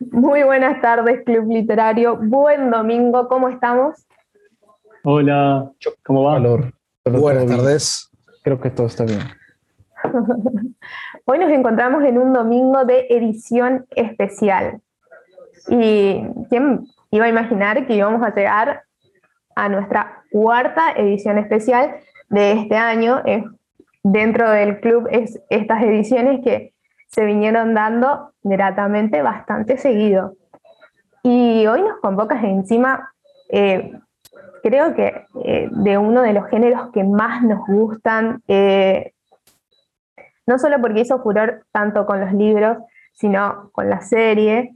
Muy buenas tardes, Club Literario. Buen domingo, ¿cómo estamos? Hola, ¿cómo va? Buenas tardes. Creo que todo está bien. Hoy nos encontramos en un domingo de edición especial. ¿Y quién iba a imaginar que íbamos a llegar a nuestra cuarta edición especial de este año? dentro del club es estas ediciones que se vinieron dando gratamente bastante seguido. Y hoy nos convocas encima, eh, creo que eh, de uno de los géneros que más nos gustan, eh, no solo porque hizo furor tanto con los libros, sino con la serie,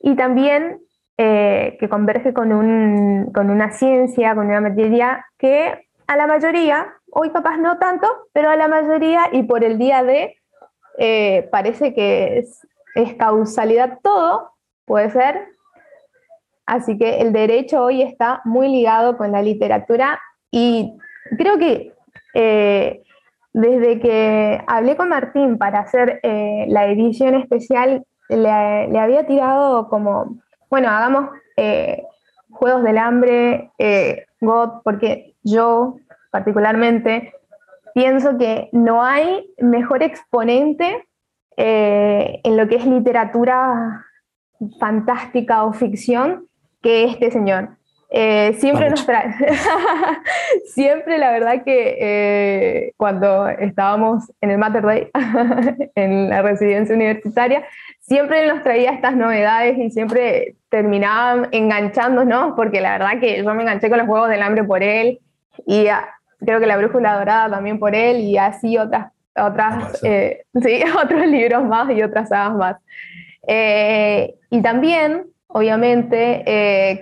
y también que converge con, un, con una ciencia, con una materia que a la mayoría, hoy capaz no tanto, pero a la mayoría y por el día de eh, parece que es, causalidad todo, puede ser. Así que el derecho hoy está muy ligado con la literatura y creo que eh, desde que hablé con Martín para hacer eh, la edición especial, le, había tirado como, bueno, hagamos Juegos del Hambre, God, porque yo particularmente pienso que no hay mejor exponente eh, en lo que es literatura fantástica o ficción que este señor. Eh, siempre nos trae, siempre la verdad que eh, cuando estábamos en el Mater Day, en la residencia universitaria, siempre nos traía estas novedades y siempre terminaban enganchándonos, porque la verdad que yo me enganché con los Juegos del Hambre por él y creo que La Brújula Dorada también por él y así otras, otras eh, sí, otros libros más y otras sagas más. Eh, y también, obviamente, eh,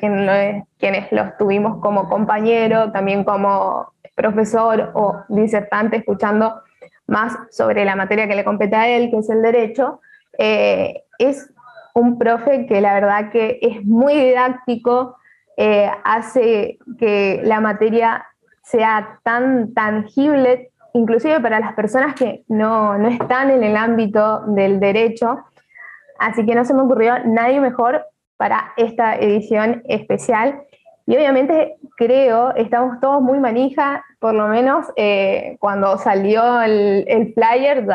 quienes los tuvimos como compañero, también como profesor o disertante, escuchando más sobre la materia que le compete a él, que es el derecho, es un profe que la verdad que es muy didáctico, hace que la materia sea tan tangible, inclusive para las personas que no, no están en el ámbito del derecho. Así que no se me ocurrió nadie mejor para esta edición especial. Y obviamente creo, estamos todos muy manija, por lo menos eh, cuando salió el, el flyer,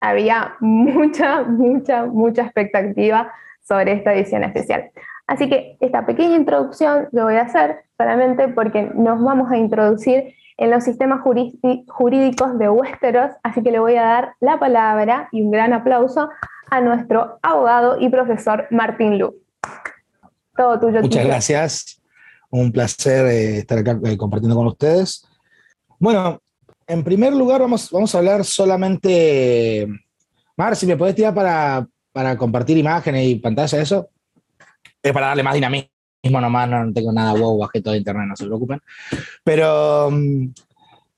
había mucha, mucha, mucha expectativa sobre esta edición especial. Así que esta pequeña introducción lo voy a hacer solamente porque nos vamos a introducir en los sistemas jurídicos de Westeros, así que le voy a dar la palabra y un gran aplauso a nuestro abogado y profesor Martín Lu. Todo tuyo. Muchas gracias. Un placer eh, estar acá eh, compartiendo con ustedes. Bueno, en primer lugar vamos, vamos a hablar solamente... Mar, si me podés tirar para, para compartir imágenes y pantalla, eso es para darle más dinamismo nomás, no tengo nada wow, bajé todo internet, no se preocupen. Pero mm,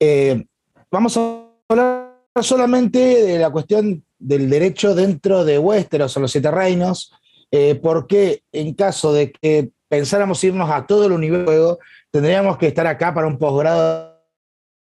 eh, vamos a hablar solamente de la cuestión del derecho dentro de Westeros o los Siete Reinos, eh, porque en caso de que pensáramos irnos a todo el universo, tendríamos que estar acá para un posgrado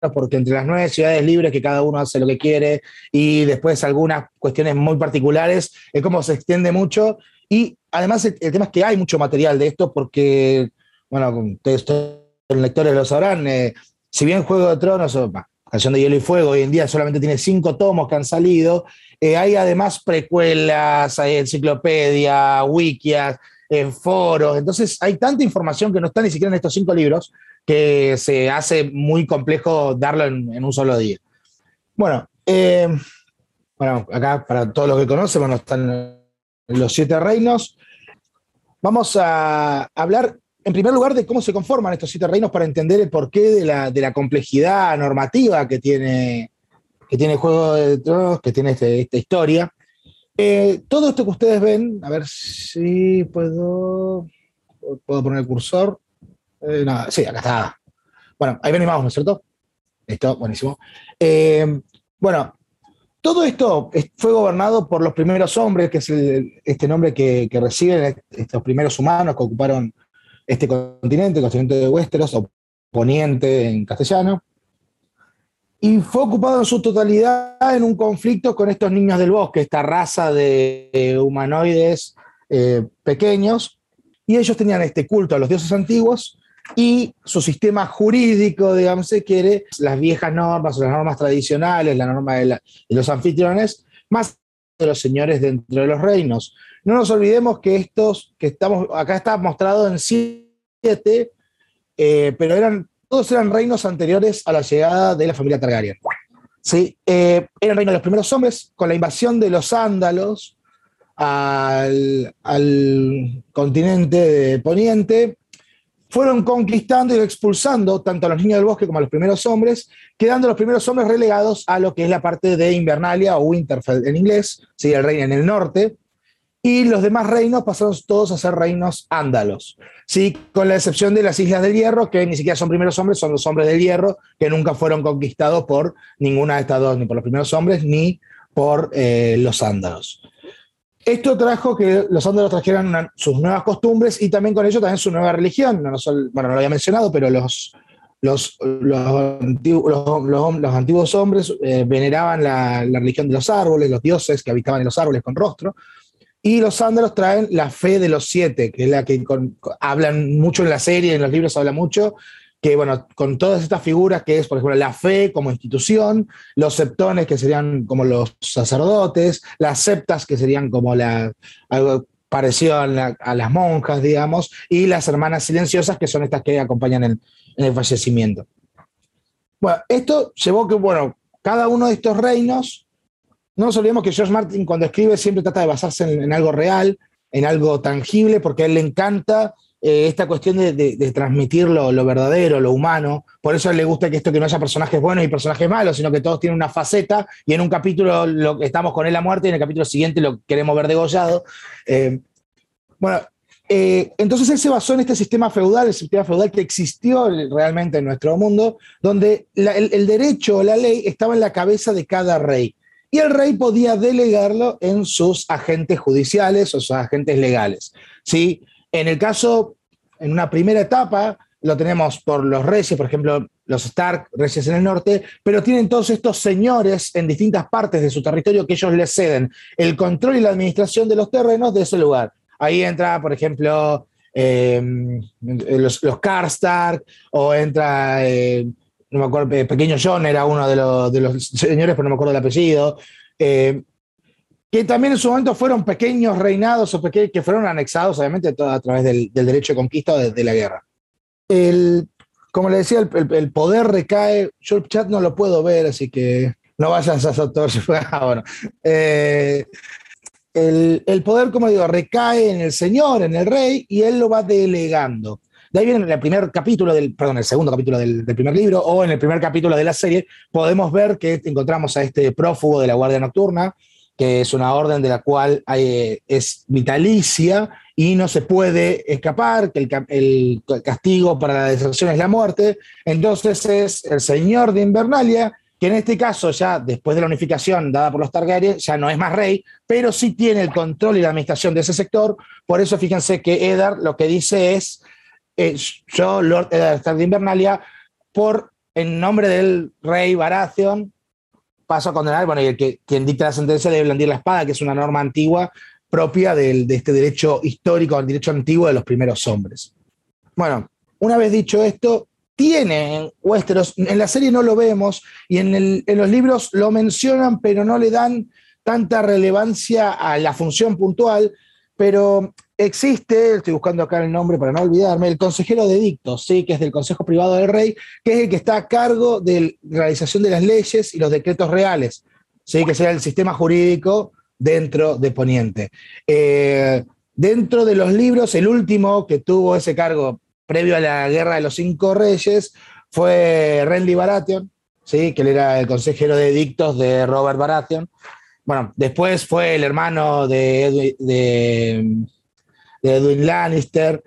porque entre las nueve ciudades libres que cada uno hace lo que quiere y después algunas cuestiones muy particulares, es como se extiende mucho y además el, tema es que hay mucho material de esto porque, bueno, ustedes son lectores lo sabrán, eh, si bien Juego de Tronos, o, Canción de Hielo y Fuego, hoy en día solamente tiene cinco tomos que han salido, eh, hay además precuelas, hay enciclopedia, wikias, eh, foros, entonces hay tanta información que no está ni siquiera en estos cinco libros que se hace muy complejo darlo en, un solo día. Bueno, bueno, acá para todos los que conocen, bueno, están los siete reinos. Vamos a hablar en primer lugar de cómo se conforman estos siete reinos para entender el porqué de la, complejidad normativa que tiene, que tiene Juego de Tronos, que tiene este, esta historia. Eh, todo esto que ustedes ven, a ver si puedo, puedo poner el cursor. Eh, sí, acá está. Bueno, ahí ven ¿no es cierto? Listo, buenísimo. Eh, bueno, todo esto fue gobernado por los primeros hombres, que es este nombre que, reciben estos primeros humanos que ocuparon este continente, el continente de Westeros, o Poniente en castellano. Y fue ocupado en su totalidad en un conflicto con estos niños del bosque, esta raza de humanoides eh, pequeños, y ellos tenían este culto a los dioses antiguos y su sistema jurídico, digamos, se quiere, las viejas normas las normas tradicionales, la norma de, los anfitriones, más de los señores dentro de los reinos. No nos olvidemos que estos, que estamos, acá está mostrado en siete, eh, pero eran, todos eran reinos anteriores a la llegada de la familia Targaryen. ¿sí? Eh, era el reino de los primeros hombres, con la invasión de los ándalos al, continente de Poniente, fueron conquistando y expulsando tanto a los niños del bosque como a los primeros hombres, quedando los primeros hombres relegados a lo que es la parte de Invernalia o Winterfell en inglés, ¿sí? el reino en el norte, y los demás reinos pasaron todos a ser reinos ándalos, ¿sí? con la excepción de las Islas del Hierro, que ni siquiera son primeros hombres, son los hombres del Hierro, que nunca fueron conquistados por ninguna de estas dos, ni por los primeros hombres, ni por eh, los ándalos. Esto trajo que los ándalos trajeran sus nuevas costumbres y también con ello también su nueva religión. No, bueno, no lo había mencionado, pero los, los, los, antiguos, hombres eh, veneraban la, la religión de los árboles, los dioses que habitaban en los árboles con rostro, y los sándalos traen la fe de los siete, que es la que hablan mucho en la serie, en los libros habla mucho, que bueno, con todas estas figuras que es, por ejemplo, la fe como institución, los septones que serían como los sacerdotes, las septas que serían como la, algo parecido a, las monjas, digamos, y las hermanas silenciosas que son estas que acompañan en, el fallecimiento. Bueno, esto llevó que, bueno, cada uno de estos reinos no nos olvidemos que George Martin cuando escribe siempre trata de basarse en, algo real, en algo tangible, porque a él le encanta eh, esta cuestión de, transmitir lo, verdadero, lo humano. Por eso le gusta que esto que no haya personajes buenos y personajes malos, sino que todos tienen una faceta y en un capítulo lo, estamos con él a muerte y en el capítulo siguiente lo queremos ver degollado. Eh, bueno, eh, entonces él se basó en este sistema feudal, el sistema feudal que existió realmente en nuestro mundo, donde el, el derecho o la ley estaba en la cabeza de cada rey y el rey podía delegarlo en sus agentes judiciales o sus agentes legales. ¿sí? En el caso, en una primera etapa, lo tenemos por los reyes, por ejemplo, los Stark, reyes en el norte, pero tienen todos estos señores en distintas partes de su territorio que ellos les ceden el control y la administración de los terrenos de ese lugar. Ahí entra, por ejemplo, em, los, los Karstark, o entra eh, no me acuerdo, eh, Pequeño John era uno de los, señores, pero no me acuerdo el apellido, eh, que también en su momento fueron pequeños reinados o que fueron anexados, obviamente, a través del, derecho de conquista o de, la guerra. El, como le decía, el, poder recae, yo el chat no lo puedo ver, así que no vayas a autor. ahora. Eh, el, el, poder, como digo, recae en el Señor, en el Rey, y él lo va delegando. De ahí viene el primer capítulo del, perdón, el segundo capítulo del, primer libro, o en el primer capítulo de la serie, podemos ver que encontramos a este prófugo de la Guardia Nocturna, que es una orden de la cual es vitalicia y no se puede escapar, que el, el, castigo para la deserción es la muerte. Entonces es el señor de Invernalia, que en este caso ya después de la unificación dada por los Targaryen, ya no es más rey, pero sí tiene el control y la administración de ese sector. Por eso fíjense que Eddard lo que dice es eh, yo, Lord Eddard de Invernalia, por en nombre del rey Baratheon, paso a condenar, bueno, y el que, quien dicta la sentencia debe blandir la espada, que es una norma antigua propia de este derecho histórico, el derecho antiguo de los primeros hombres. Bueno, una vez dicho esto, tiene Westeros, en la serie no lo vemos y en, en, los libros lo mencionan, pero no le dan tanta relevancia a la función puntual, pero existe, estoy buscando acá el nombre para no olvidarme, el consejero de dictos, ¿sí? que es del Consejo Privado del Rey, que es el que está a cargo de la realización de las leyes y los decretos reales, ¿sí? que sea el sistema jurídico dentro de Poniente. Eh, dentro de los libros, el último que tuvo ese cargo previo a la Guerra de los Cinco Reyes fue Renly Baratheon, ¿sí? que él era el consejero de dictos de Robert Baratheon. Bueno, después fue el hermano de de Edwin Lannister,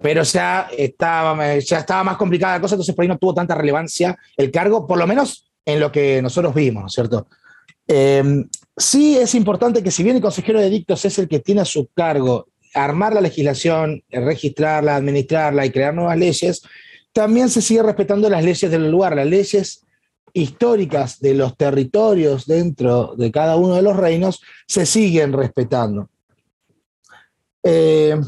pero ya estaba, ya estaba más complicada la cosa, entonces por ahí no tuvo tanta relevancia el cargo, por lo menos en lo que nosotros vimos, ¿cierto? Em, sí es importante que si bien el consejero de dictos es el que tiene a su cargo armar la legislación, registrarla, administrarla y crear nuevas leyes, también se sigue respetando las leyes del lugar, las leyes históricas de los territorios dentro de cada uno de los reinos se siguen respetando. Eh,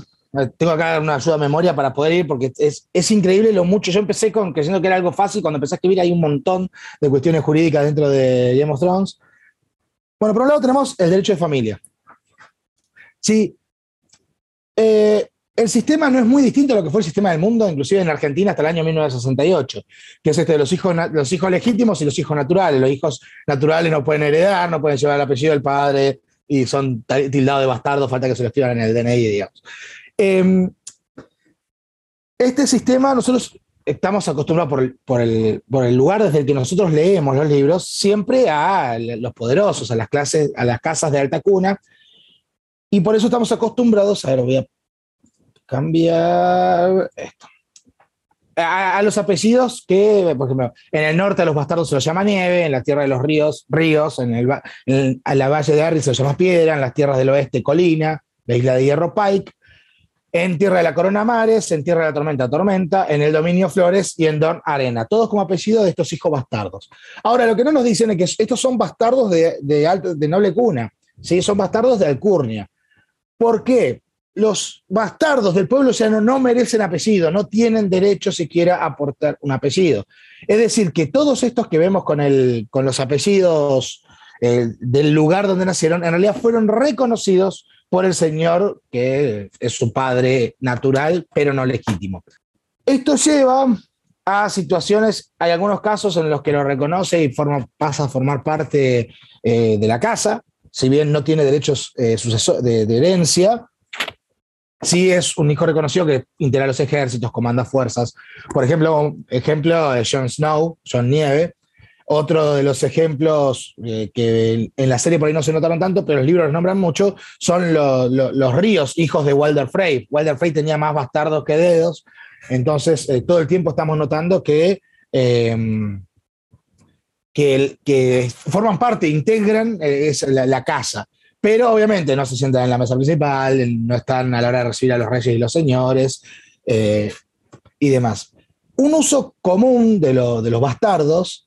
tengo acá una ayuda de memoria para poder ir porque es, es, increíble lo mucho. Yo empecé con creyendo que era algo fácil, cuando empecé a escribir hay un montón de cuestiones jurídicas dentro de Game of Thrones. Bueno, por un lado tenemos el derecho de familia. Sí, eh, el sistema no es muy distinto a lo que fue el sistema del mundo, inclusive en Argentina hasta el año 1968, que es este de los hijos, los hijos legítimos y los hijos naturales. Los hijos naturales no pueden heredar, no pueden llevar el apellido del padre y son tildados de bastardos, falta que se lo escriban en el DNI, digamos. Em, este sistema, nosotros estamos acostumbrados por el, por el, lugar desde el que nosotros leemos los libros, siempre a los poderosos, a las clases, a las casas de alta cuna, y por eso estamos acostumbrados, a ver, voy a cambiar esto. A, los apellidos que, por ejemplo, en el norte a los bastardos se los llama nieve, en la tierra de los ríos, ríos, en, el, la valle de Arri se los llama piedra, en las tierras del oeste, colina, la isla de Hierro, Pike, en Tierra de la Corona Mares, en Tierra de la Tormenta Tormenta, en el Dominio Flores y en Don Arena, todos como apellido de estos hijos bastardos. Ahora, lo que no nos dicen es que estos son bastardos de, de, noble cuna, ¿sí? son bastardos de alcurnia. ¿Por qué? Los bastardos del pueblo llano no merecen apellido, no tienen derecho siquiera a aportar un apellido. Es decir, que todos estos que vemos con, el, con los apellidos del lugar donde nacieron, en realidad fueron reconocidos por el Señor, que es su padre natural, pero no legítimo. Esto lleva a situaciones, hay algunos casos en los que lo reconoce y pasa a formar parte eh, de la casa, si bien no tiene derechos eh, de, herencia, sí es un hijo reconocido que integra los ejércitos, comanda fuerzas. Por ejemplo, ejemplo de Jon Snow, Jon Nieve, otro de los ejemplos eh, que en la serie por ahí no se notaron tanto, pero los libros los nombran mucho, son los ríos, hijos de Walder Frey. Walder Frey tenía más bastardos que dedos, entonces eh, todo el tiempo estamos notando que, em, que, forman parte, integran eh, la, casa. Pero obviamente no se sientan en la mesa principal, no están a la hora de recibir a los reyes y los señores y demás. Un uso común de, los bastardos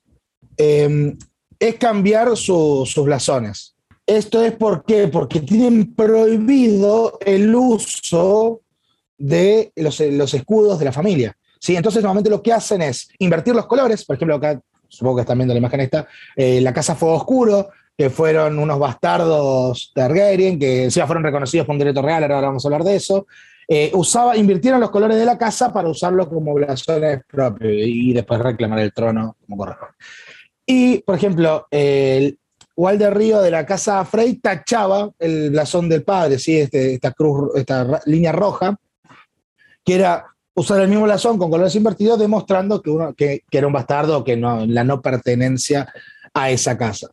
Em, es cambiar sus blasones. Esto es por qué? porque tienen prohibido el uso de los, escudos de la familia. ¿sí? Entonces, normalmente lo que hacen es invertir los colores. Por ejemplo, acá, supongo que están viendo la imagen esta, eh, la Casa Fuego Oscuro, que fueron unos bastardos Targaryen, que encima fueron reconocidos por un derecho real, ahora vamos a hablar de eso. Eh, usaba, invirtieron los colores de la casa para usarlos como blasones propios y después reclamar el trono como corresponde. Y, por ejemplo, el Walder Río de la Casa Frey tachaba el blasón del padre, ¿sí? Este, esta cruz, esta línea roja, que era usar el mismo blasón con colores invertidos, demostrando que, uno, que, era un bastardo, que la no pertenencia a esa casa.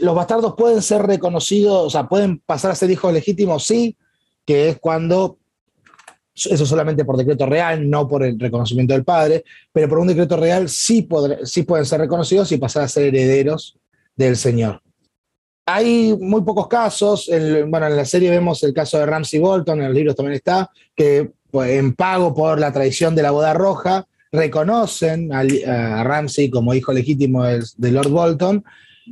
Los bastardos pueden ser reconocidos, o sea, pueden pasar a ser hijos legítimos, sí, que es cuando eso solamente por decreto real, no por el reconocimiento del padre, pero por un decreto real sí, sí pueden ser reconocidos y pasar a ser herederos del Señor. Hay muy pocos casos, bueno, en la serie vemos el caso de Ramsey Bolton, en los libros también está, que pues, en pago por la tradición de la boda roja, reconocen a, Ramsey como hijo legítimo de, Lord Bolton,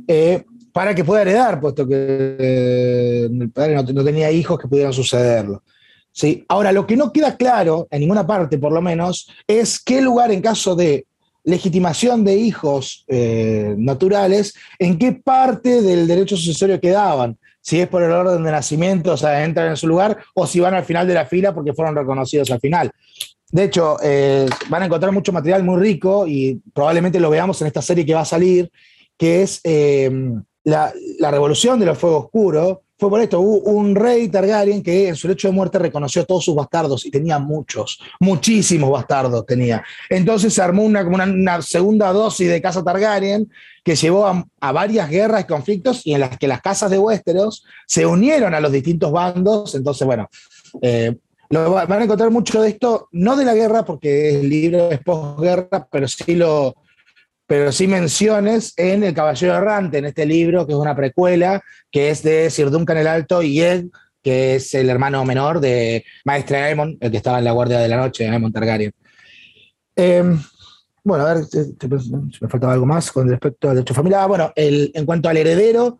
eh, para que pueda heredar, puesto que eh, el padre no tenía hijos que pudieran sucederlo. ¿sí? Ahora, lo que no queda claro, en ninguna parte por lo menos, es qué lugar en caso de legitimación de hijos eh, naturales, en qué parte del derecho sucesorio quedaban. Si es por el orden de nacimiento, o sea, entran en su lugar, o si van al final de la fila porque fueron reconocidos al final. De hecho, van a encontrar mucho material muy rico y probablemente lo veamos en esta serie que va a salir, que es la, la, revolución de los fuegos oscuros, fue por esto, hubo un rey Targaryen que en su lecho de muerte reconoció a todos sus bastardos y tenía muchos, muchísimos bastardos tenía. Entonces se armó una, una, segunda dosis de casa Targaryen que llevó a, varias guerras y conflictos y en las que las casas de Westeros se unieron a los distintos bandos. Entonces, bueno, eh, van a encontrar mucho de esto, no de la guerra, porque el libro es posguerra, pero sí lo, pero sí menciones en El Caballero Errante, en este libro, que es una precuela, que es de Sir Duncan el Alto y Ed, que es el hermano menor de Maestre Aemon, el que estaba en la Guardia de la Noche, Aemon Targaryen. Em, bueno, a ver, me faltaba algo más con respecto al derecho familiar. Ah, bueno, en cuanto al heredero,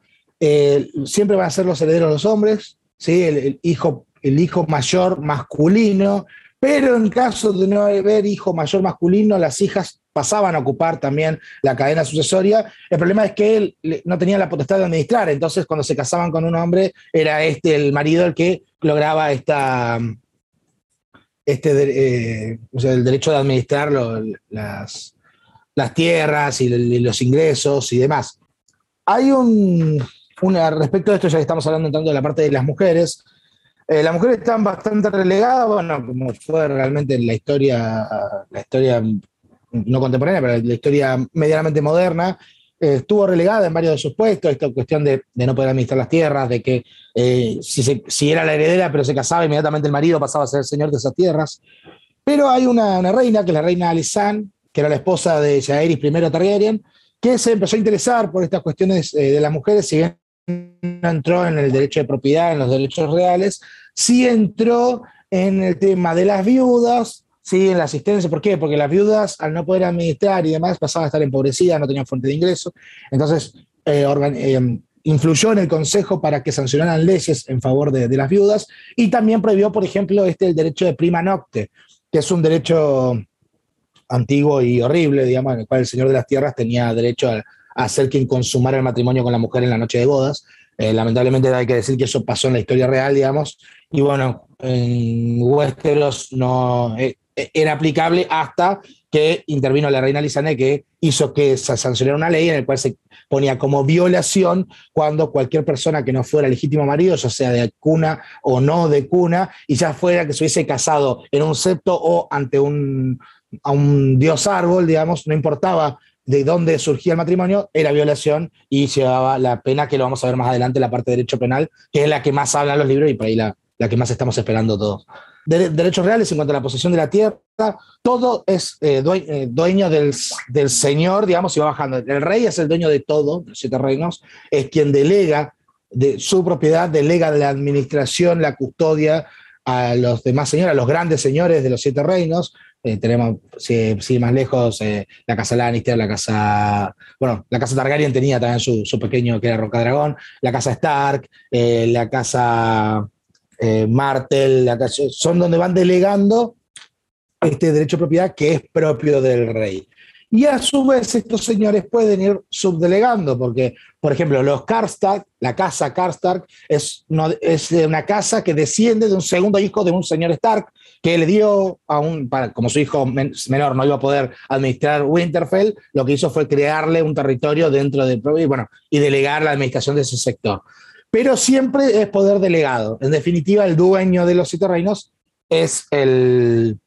siempre van a ser los herederos los hombres, ¿sí? el, hijo el hijo mayor masculino, pero en caso de no haber hijo mayor masculino, las hijas pasaban a ocupar también la cadena sucesoria. El problema es que él no tenía la potestad de administrar, entonces cuando se casaban con un hombre, era este el marido el que lograba esta, este, eh, el derecho de administrar las, las, tierras y, los ingresos y demás. Hay un, respecto de esto, ya que estamos hablando tanto de la parte de las mujeres, eh, las mujeres están bastante relegadas, bueno, como fue realmente en la historia, la historia no contemporánea, pero la historia medianamente moderna, eh, estuvo relegada en varios de sus puestos, esta cuestión de, no poder administrar las tierras, de que eh, si, era la heredera pero se casaba, inmediatamente el marido pasaba a ser el señor de esas tierras. Pero hay una, reina, que es la reina Alisan, que era la esposa de Jaehaerys I Targaryen, que se empezó a interesar por estas cuestiones de las mujeres, si bien no entró en el derecho de propiedad, en los derechos reales, sí entró en el tema de las viudas, sí en la asistencia. ¿Por qué? Porque las viudas, al no poder administrar y demás, pasaban a estar empobrecidas, no tenían fuente de ingreso. Entonces, eh, eh, influyó en el Consejo para que sancionaran leyes en favor de, las viudas y también prohibió, por ejemplo, este, el derecho de prima nocte, que es un derecho antiguo y horrible, digamos, en el cual el señor de las tierras tenía derecho a, a ser quien consumara el matrimonio con la mujer en la noche de bodas. Eh, lamentablemente hay que decir que eso pasó en la historia real, digamos, y bueno, en Westeros no era aplicable hasta que intervino la reina Lisane, que hizo que se sancionara una ley en la cual se ponía como violación cuando cualquier persona que no fuera legítimo marido, ya sea de cuna o no de cuna, y ya fuera que se hubiese casado en un septo o ante un, a un dios árbol, digamos, no importaba de dónde surgía el matrimonio era violación y llevaba la pena, que lo vamos a ver más adelante, la parte de derecho penal, que es la que más hablan los libros y por ahí la, la que más estamos esperando todos. Derechos reales en cuanto a la posesión de la tierra, todo es eh, eh, dueño del, del, señor, digamos, y va bajando. El rey es el dueño de todo, los siete reinos, es quien delega de su propiedad, delega la administración, la custodia a los demás señores, a los grandes señores de los siete reinos, eh, tenemos, si, más lejos, la casa Lannister, la casa. Bueno, la casa Targaryen tenía también su, pequeño que era Roca Dragón, la casa Stark, la casa Martel, la casa, son donde van delegando este derecho de propiedad que es propio del rey. Y a su vez estos señores pueden ir subdelegando, porque, por ejemplo, los Karstark, la casa Karstark, es, es una casa que desciende de un segundo hijo de un señor Stark, que le dio a un, como su hijo menor no iba a poder administrar Winterfell, lo que hizo fue crearle un territorio dentro del y bueno, y delegar la administración de ese sector. Pero siempre es poder delegado. En definitiva, el dueño de los siete reinos es el,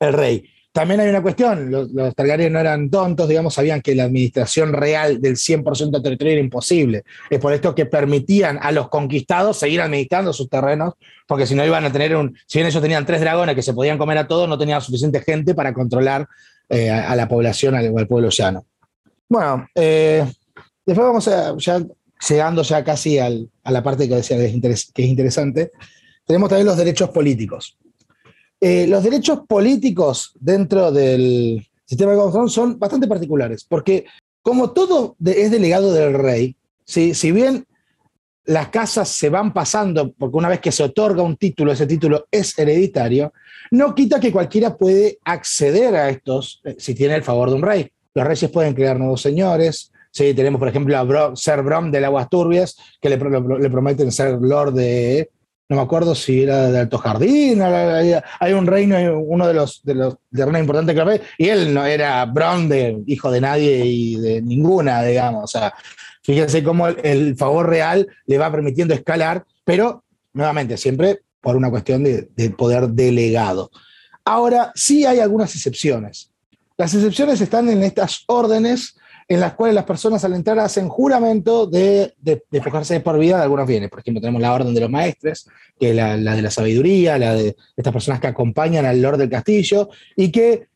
rey. También hay una cuestión, los, Targaryen no eran tontos, digamos, sabían que la administración real del 100% del territorio era imposible. Es por esto que permitían a los conquistados seguir administrando sus terrenos, porque si no iban a tener un, si bien ellos tenían tres dragones que se podían comer a todos, no tenían suficiente gente para controlar eh, a, la población, al, al pueblo llano. Bueno, eh, después vamos a, llegando ya casi a la parte que decía que es interesante, tenemos también los derechos políticos. Eh, los derechos políticos dentro del sistema de gobierno son bastante particulares, porque como todo es delegado del rey, si bien las casas se van pasando, porque una vez que se otorga un título, ese título es hereditario, no quita que cualquiera puede acceder a estos eh, si tiene el favor de un rey. Los reyes pueden crear nuevos señores. Sí, tenemos, por ejemplo, a Ser Brom de Aguas Turbias, que le, prometen ser lord de no me acuerdo si era de Alto Jardín, hay un reino, uno de los, de los de reinos importantes que ve, y él no era Brown de hijo de nadie y de ninguna, digamos. Fíjense cómo el, favor real le va permitiendo escalar, pero nuevamente, siempre por una cuestión de poder delegado. Ahora, sí hay algunas excepciones. Las excepciones están en estas órdenes en las cuales las personas al entrar hacen juramento de, de, de por vida de algunos bienes. Por ejemplo, tenemos la orden de los maestres, que es la, de la sabiduría, la de estas personas que acompañan al Lord del Castillo y que,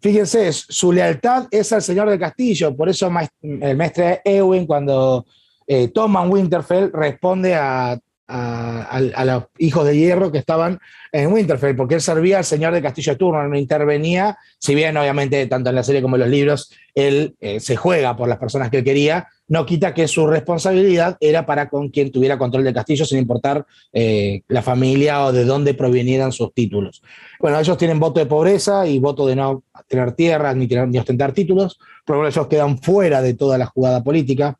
fíjense, su lealtad es al Señor del Castillo. Por eso el maestre Ewing, cuando eh, toma Winterfell, responde a a, los hijos de hierro que estaban en Winterfell, porque él servía al señor de Castillo Turno, no intervenía, si bien obviamente tanto en la serie como en los libros él eh, se juega por las personas que él quería, no quita que su responsabilidad era para con quien tuviera control del castillo, sin importar eh, la familia o de dónde provenieran sus títulos. Bueno, ellos tienen voto de pobreza y voto de no tener tierras ni, ostentar títulos, pero ellos quedan fuera de toda la jugada política.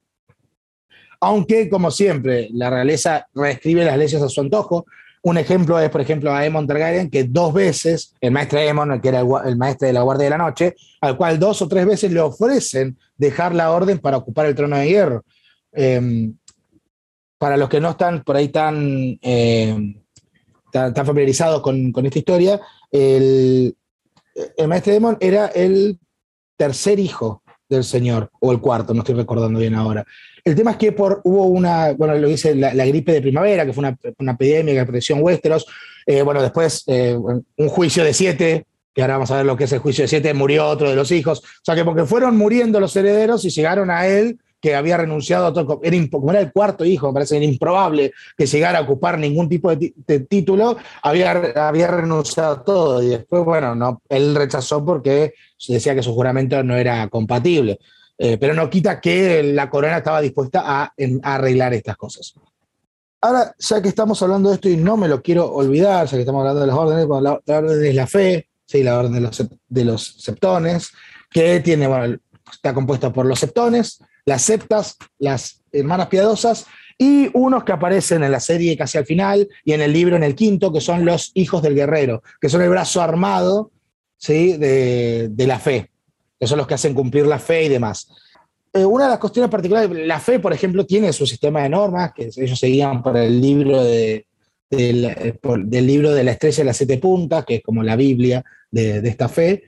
Aunque, como siempre, la realeza reescribe las leyes a su antojo, un ejemplo es, por ejemplo, a Aemon Targaryen, que dos veces, el maestro Aemon, que era el, maestro de la Guardia de la Noche, al cual dos o tres veces le ofrecen dejar la orden para ocupar el trono de hierro. Em, para los que no están por ahí tan, em, tan, familiarizados con, esta historia, el, el maestro Aemon era el tercer hijo del señor, o el cuarto, no estoy recordando bien ahora. El tema es que por, hubo una, bueno, lo dice la, gripe de primavera, que fue una, una epidemia que apareció en Westeros. Eh, bueno, después eh, un juicio de siete, que ahora vamos a ver lo que es el juicio de siete, murió otro de los hijos. O sea que porque fueron muriendo los herederos y llegaron a él, que había renunciado a todo, era, como era el cuarto hijo, me parece improbable que llegara a ocupar ningún tipo de, título, había, había renunciado a todo. Y después, bueno, no, él rechazó porque decía que su juramento no era compatible. Eh, pero no quita que la corona estaba dispuesta a, arreglar estas cosas. Ahora, ya que estamos hablando de esto y no me lo quiero olvidar, ya que estamos hablando de las órdenes, la, orden es la fe, ¿sí? la orden de los, de los septones, que tiene, bueno, está compuesta por los septones, las septas, las hermanas piadosas y unos que aparecen en la serie casi al final y en el libro en el quinto, que son los hijos del guerrero, que son el brazo armado ¿sí? de, de la fe que son los que hacen cumplir la fe y demás. Eh, una de las cuestiones particulares, la fe, por ejemplo, tiene su sistema de normas, que ellos seguían por el libro de, del, del, libro de la estrella de las siete puntas, que es como la Biblia de, de esta fe,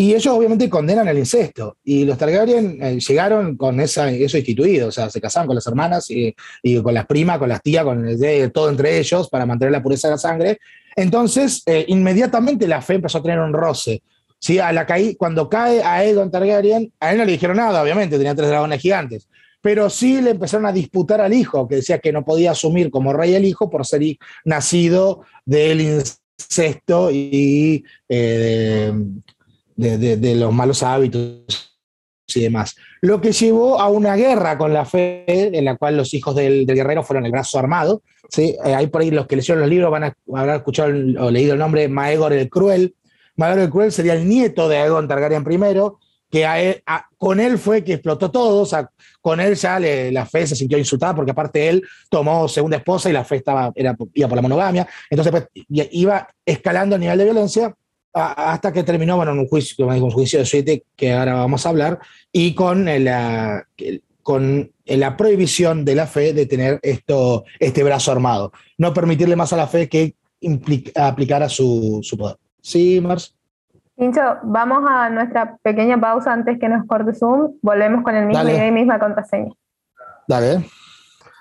y ellos obviamente condenan el incesto. Y los Targaryen eh, llegaron con esa, eso instituido, o sea, se casaban con las hermanas y, con las primas, con las tías, con el, todo entre ellos para mantener la pureza de la sangre. Entonces, eh, inmediatamente la fe empezó a tener un roce. ¿sí? A la cuando cae a Aegon Targaryen, a él no le dijeron nada, obviamente, tenía tres dragones gigantes, pero sí le empezaron a disputar al hijo, que decía que no podía asumir como rey el hijo por ser nacido del incesto y eh, los malos hábitos y demás. Lo que llevó a una guerra con la fe, en la cual los hijos del, guerrero fueron el brazo armado. ¿sí? Eh, hay por ahí los que leyeron los libros van a haber escuchado o leído el nombre Maegor el Cruel, Maegor el Cruel sería el nieto de Aegon Targaryen I, que con él fue que explotó todo, o sea, con él ya la fe se sintió insultada porque aparte él tomó segunda esposa y la fe estaba, era, iba por la monogamia, entonces pues, iba escalando el nivel de violencia hasta que terminó, bueno, en un juicio, un juicio de siete que ahora vamos a hablar, y con la, con la prohibición de la fe de tener esto, este brazo armado, no permitirle más a la fe que aplicara su, su poder. Sí, Mars. Pincho, vamos a nuestra pequeña pausa antes que nos corte Zoom. Volvemos con el mismo idea y misma contraseña. Dale.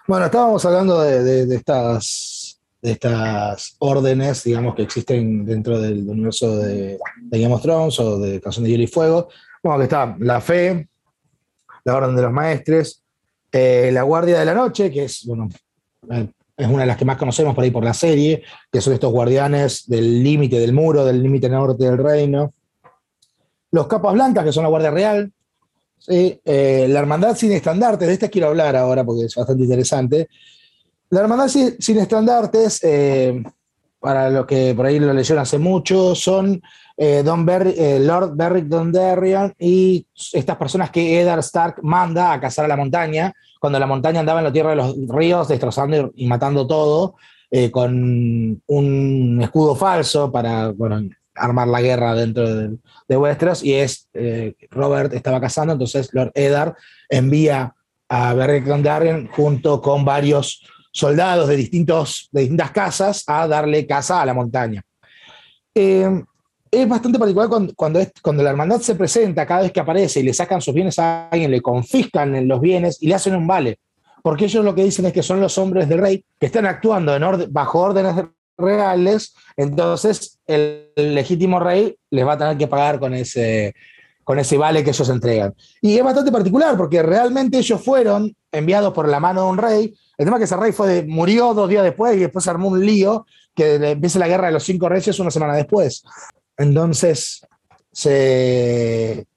Bueno, estábamos hablando de, estas, de estas órdenes, digamos, que existen dentro del universo de, Game of Thrones o de Canción de Hielo y Fuego. Bueno, que está la fe, la orden de los maestres, eh, la guardia de la noche, que es, bueno, es una de las que más conocemos por ahí por la serie, que son estos guardianes del límite del muro, del límite norte del reino. Los capas blancas, que son la Guardia Real. Eh, la Hermandad sin estandartes, de esta quiero hablar ahora porque es bastante interesante. La Hermandad sin, estandartes, eh, para los que por ahí lo leyeron hace mucho, son eh, Don Lord Beric Dondarrion y estas personas que Eddard Stark manda a cazar a la montaña cuando la montaña andaba en la tierra de los ríos, destrozando y matando todo, eh, con un escudo falso para armar la guerra dentro de, de Westeros, y es, eh, Robert estaba cazando, entonces Lord Eddard envía a Beric Dondarrion junto con varios soldados de, distintos, de distintas casas a darle caza a la montaña. Eh, es bastante particular cuando, cuando, la hermandad se presenta, cada vez que aparece y le sacan sus bienes a alguien, le confiscan los bienes y le hacen un vale. Porque ellos lo que dicen es que son los hombres del rey que están actuando bajo órdenes reales, entonces el, legítimo rey les va a tener que pagar con ese, con ese vale que ellos entregan. Y es bastante particular porque realmente ellos fueron enviados por la mano de un rey. El tema es que rey fue murió dos días después y después se armó un lío que empieza la guerra de los cinco reyes una semana después. Entonces, se,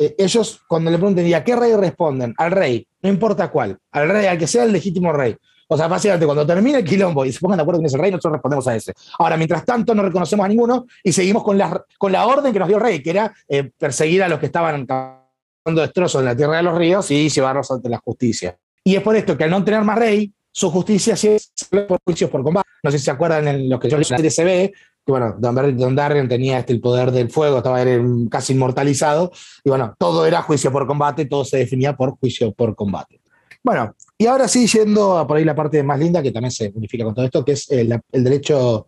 eh, ellos cuando le pregunten, ¿y a qué rey responden? Al rey, no importa cuál, al rey, al que sea el legítimo rey. O sea, básicamente cuando termine el quilombo y se pongan de acuerdo con ese rey, nosotros respondemos a ese. Ahora, mientras tanto, no reconocemos a ninguno y seguimos con la, con la orden que nos dio el rey, que era eh, perseguir a los que estaban causando destrozos en la tierra de los ríos y llevarlos ante la justicia. Y es por esto que al no tener más rey, su justicia sí es por juicios por combate. No sé si se acuerdan en lo que yo leí en la serie que bueno, Don, Darren tenía este, el poder del fuego, estaba casi inmortalizado, y bueno, todo era juicio por combate, todo se definía por juicio por combate. Bueno, y ahora sí, yendo a por ahí la parte más linda, que también se unifica con todo esto, que es el, derecho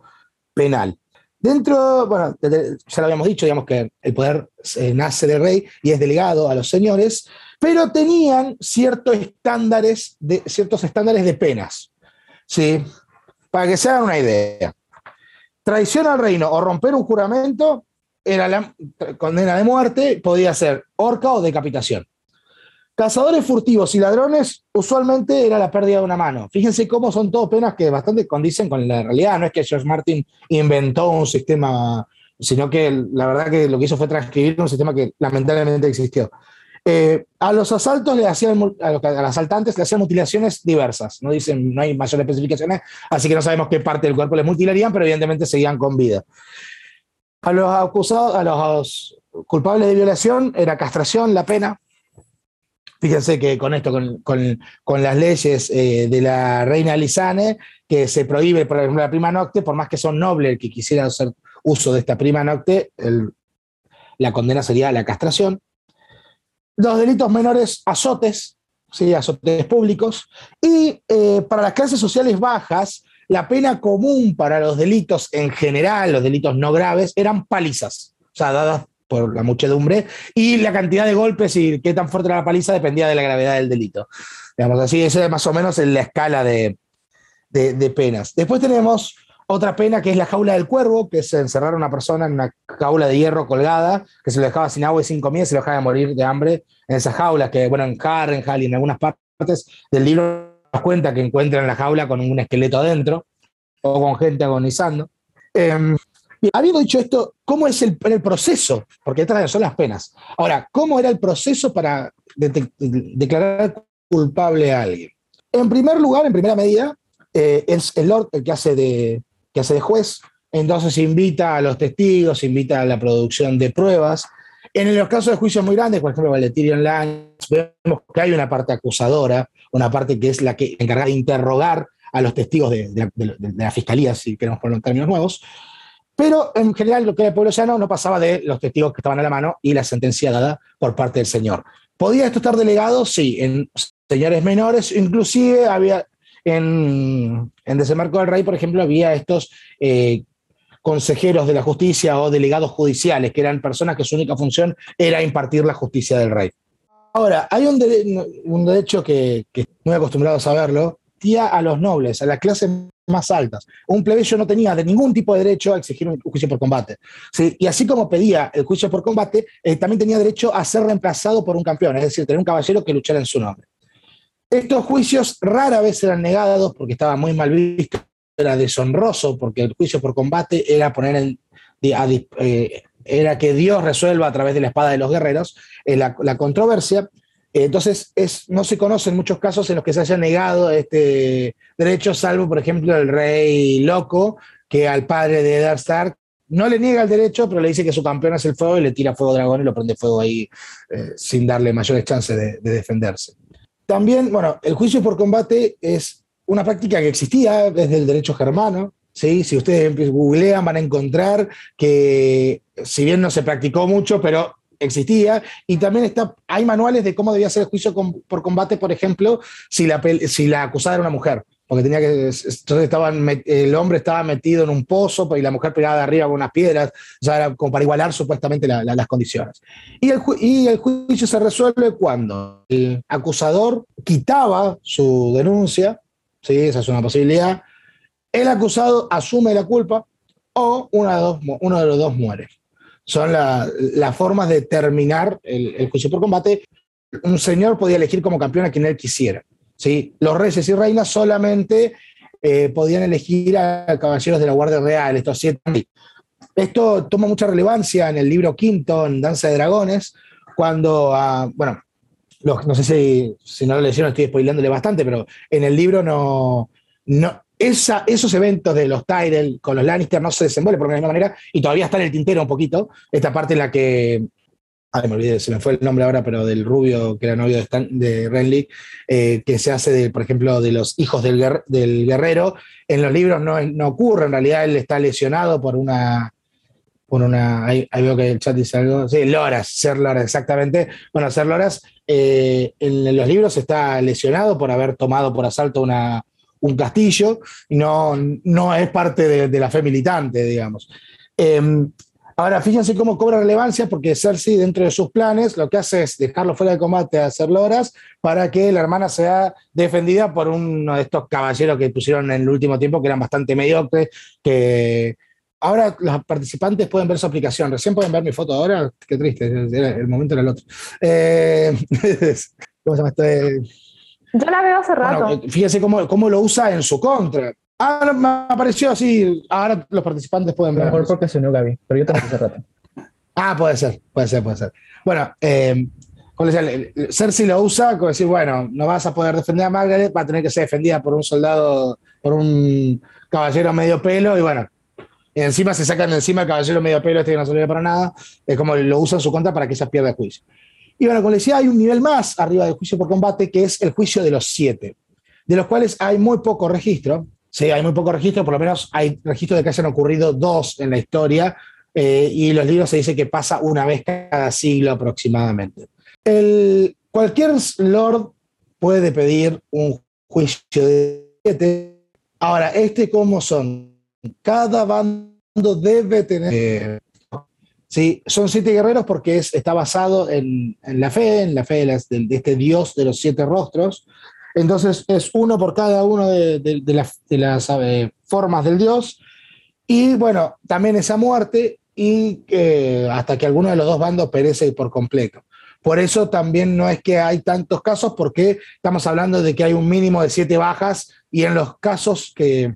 penal. Dentro, bueno, ya lo habíamos dicho, digamos que el poder eh, nace del rey y es delegado a los señores, pero tenían ciertos estándares de, ciertos estándares de penas. ¿sí? Para que se hagan una idea. Traición al reino o romper un juramento era la condena de muerte, podía ser horca o decapitación. Cazadores furtivos y ladrones, usualmente era la pérdida de una mano. Fíjense cómo son todas penas que bastante condicen con la realidad. No es que George Martin inventó un sistema, sino que la verdad que lo que hizo fue transcribir un sistema que lamentablemente existió. Eh, a los asaltos le hacían, a los, asaltantes le hacían mutilaciones diversas. No dicen, no hay mayores especificaciones, así que no sabemos qué parte del cuerpo les mutilarían, pero evidentemente seguían con vida. A los acusados, a los culpables de violación era castración la pena, Fíjense que con esto, con, las leyes eh, de la reina Lisane, que se prohíbe, por ejemplo, la prima nocte, por más que son nobles que quisieran hacer uso de esta prima nocte, la condena sería la castración. Los delitos menores, azotes, ¿sí? azotes públicos. Y eh, para las clases sociales bajas, la pena común para los delitos en general, los delitos no graves, eran palizas, o sea, dadas por la muchedumbre, y la cantidad de golpes y qué tan fuerte era la paliza dependía de la gravedad del delito. Digamos así, esa es más o menos en la escala de, penas. Después tenemos otra pena que es la jaula del cuervo, que es encerrar a una persona en una jaula de hierro colgada, que se lo dejaba sin agua y sin comida, se lo dejaba morir de hambre en esas jaulas, que bueno, en Harrenhal y en algunas partes del libro nos cuenta que encuentran la jaula con un esqueleto adentro o con gente agonizando. Em, habiendo dicho esto, ¿cómo es el, proceso? Porque estas son las penas. Ahora, ¿cómo era el proceso para declarar culpable a alguien? En primer lugar, en primera medida, eh, es el Lord el que hace, de, que hace de juez, entonces invita a los testigos, invita a la producción de pruebas. En los casos de juicios muy grandes, por ejemplo, Valentirian Lance, vemos que hay una parte acusadora, una parte que es la que encarga de interrogar a los testigos de, la fiscalía, si queremos ponerlo en términos nuevos, pero en general lo que era el pueblo llano no pasaba de los testigos que estaban a la mano y la sentencia dada por parte del señor. ¿Podía esto estar delegado? Sí, en señores menores, inclusive había en, en Desembarco del Rey, por ejemplo, había estos eh, consejeros de la justicia o delegados judiciales, que eran personas que su única función era impartir la justicia del rey. Ahora, hay un, un derecho que, que muy acostumbrado a saberlo, tía a los nobles, a la clase más altas. Un plebeyo no tenía de ningún tipo de derecho a exigir un juicio por combate. ¿sí? Y así como pedía el juicio por combate, eh, también tenía derecho a ser reemplazado por un campeón, es decir, tener un caballero que luchara en su nombre. Estos juicios rara vez eran negados porque estaba muy mal visto, era deshonroso, porque el juicio por combate era poner el, eh, era que Dios resuelva a través de la espada de los guerreros eh, la, controversia, entonces, es, no se conocen muchos casos en los que se haya negado este derecho, salvo, por ejemplo, el rey loco, que al padre de Eddard Stark no le niega el derecho, pero le dice que su campeón es el fuego y le tira fuego dragón y lo prende fuego ahí eh, sin darle mayores chances de, defenderse. También, bueno, el juicio por combate es una práctica que existía desde el derecho germano. ¿sí? Si ustedes googlean, van a encontrar que, si bien no se practicó mucho, pero existía, y también está, hay manuales de cómo debía ser el juicio por combate, por ejemplo, si la, si la acusada era una mujer, porque tenía que, entonces el hombre estaba metido en un pozo y la mujer pegada de arriba con unas piedras, sea, era como para igualar supuestamente las condiciones. Y el, y el juicio se resuelve cuando el acusador quitaba su denuncia, ¿sí? esa es una posibilidad, el acusado asume la culpa o una dos, uno de los dos muere son las formas de terminar el, juicio por combate. Un señor podía elegir como campeón a quien él quisiera. ¿sí? Los reyes y reinas solamente eh, podían elegir a caballeros de la Guardia Real, estos siete. Esto toma mucha relevancia en el libro quinto, en Danza de Dragones, cuando, bueno, no sé si, si no lo leyeron, estoy spoilándole bastante, pero en el libro no, no esos eventos de los Tyrell con los Lannister no se desenvuelven por la misma manera y todavía está en el tintero un poquito. Esta parte en la que. Ah, me olvidé, se me fue el nombre ahora, pero del rubio que era novio de, Stan, Renly, eh, que se hace, de, por ejemplo, de los hijos del, guerrero. En los libros no, ocurre, en realidad él está lesionado por una, por una, ahí, veo que el chat dice algo, sí, Loras, Ser Loras, exactamente. Bueno, Ser Loras eh, en los libros está lesionado por haber tomado por asalto una, un castillo, no, no es parte de, la fe militante, digamos. Em, ahora, fíjense cómo cobra relevancia, porque Cersei, dentro de sus planes, lo que hace es dejarlo fuera de combate a hacer loras para que la hermana sea defendida por uno de estos caballeros que pusieron en el último tiempo, que eran bastante mediocres, que ahora los participantes pueden ver su aplicación. Recién pueden ver mi foto ahora. Qué triste, el momento era el otro. Eh, ¿Cómo se llama este? Yo la veo hace rato. fíjese cómo, cómo, lo usa en su contra. Ah, me apareció así. Ahora los participantes pueden ver. Mejor porque se unió Gaby, pero yo también hace rato. Ah, puede ser, puede ser, puede ser. Bueno, eh, como decía, Cersei lo usa como decir, bueno, no vas a poder defender a Margaret, va a tener que ser defendida por un soldado, por un caballero medio pelo, y bueno, encima se sacan encima el caballero medio pelo, este que no sirve para nada, es como lo usa en su contra para que ella pierda juicio. Y bueno, como les decía, hay un nivel más arriba del juicio por combate, que es el juicio de los siete, de los cuales hay muy poco registro. Sí, hay muy poco registro, por lo menos hay registro de que hayan ocurrido dos en la historia, eh, y los libros se dice que pasa una vez cada siglo aproximadamente. Cualquier lord puede pedir un juicio de siete. Ahora, ¿este cómo son? Cada bando debe tener Sí, son siete guerreros porque es, está basado en, la fe, en la fe de, este dios de los siete rostros. Entonces es uno por cada uno de, las, formas del dios. Y bueno, también esa muerte y hasta que alguno de los dos bandos perece por completo. Por eso también no es que hay tantos casos, porque estamos hablando de que hay un mínimo de siete bajas y en los casos que,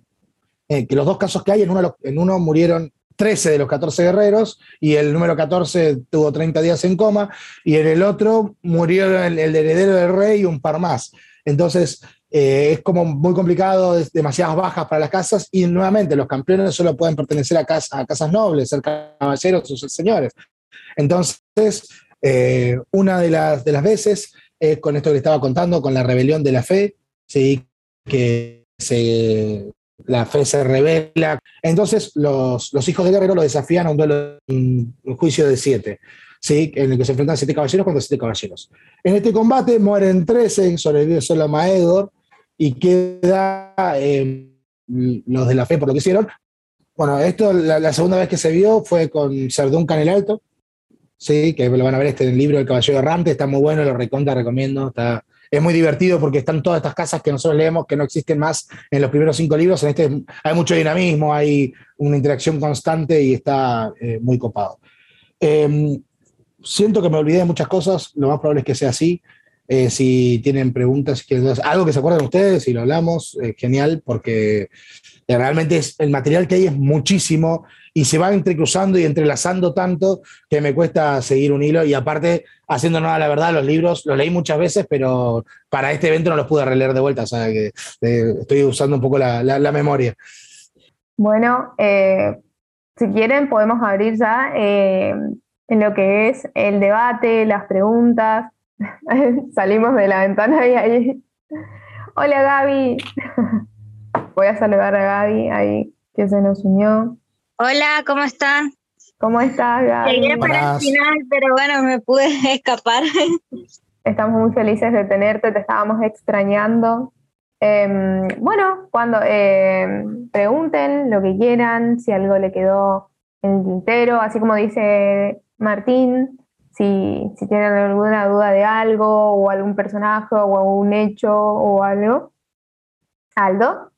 eh, que los dos casos que hay, en uno, en uno murieron 13 de los 14 guerreros y el número 14 tuvo 30 días en coma y en el otro murió el, heredero del rey y un par más. Entonces eh, es como muy complicado, es demasiadas bajas para las casas y nuevamente los campeones solo pueden pertenecer a, a casas nobles, ser caballeros o ser señores. Entonces, eh, una de las, de las veces es con esto que estaba contando, con la rebelión de la fe, ¿sí? que se la fe se revela. Entonces los, hijos de Guerrero lo desafían a un duelo, un, juicio de siete, ¿sí? en el que se enfrentan siete caballeros contra siete caballeros. En este combate mueren 13, sobrevive solo Maedor y queda eh, los de la fe por lo que hicieron. Bueno, esto la, segunda vez que se vio fue con Ser Duncan el Alto, ¿sí? que lo van a ver este en el libro El Caballero Errante, está muy bueno, lo recontra recomiendo, está es muy divertido porque están todas estas casas que nosotros leemos que no existen más en los primeros cinco libros. En este hay mucho dinamismo, hay una interacción constante y está eh, muy copado. Em, siento que me olvidé de muchas cosas, lo más probable es que sea así. Eh, si tienen preguntas, algo que se acuerden ustedes y lo hablamos, genial, porque realmente es, el material que hay es muchísimo y se va entrecruzando y entrelazando tanto que me cuesta seguir un hilo. Y aparte, haciendo nada la verdad, los libros los leí muchas veces, pero para este evento no los pude releer de vuelta, o sea que eh, estoy usando un poco la, memoria. Bueno, eh, si quieren podemos abrir ya en lo que es el debate, las preguntas. Salimos de la ventana y ahí. Hola Gaby. Voy a saludar a Gaby ahí que se nos unió. Hola, ¿cómo están? ¿Cómo estás, Gaby? Llegué para el final, pero bueno, me pude escapar. Estamos muy felices de tenerte, te estábamos extrañando. Em, bueno, cuando em, pregunten lo que quieran, si algo le quedó en el tintero, así como dice Martín, si, si tienen alguna duda de algo o algún personaje o un hecho o algo. Aldo.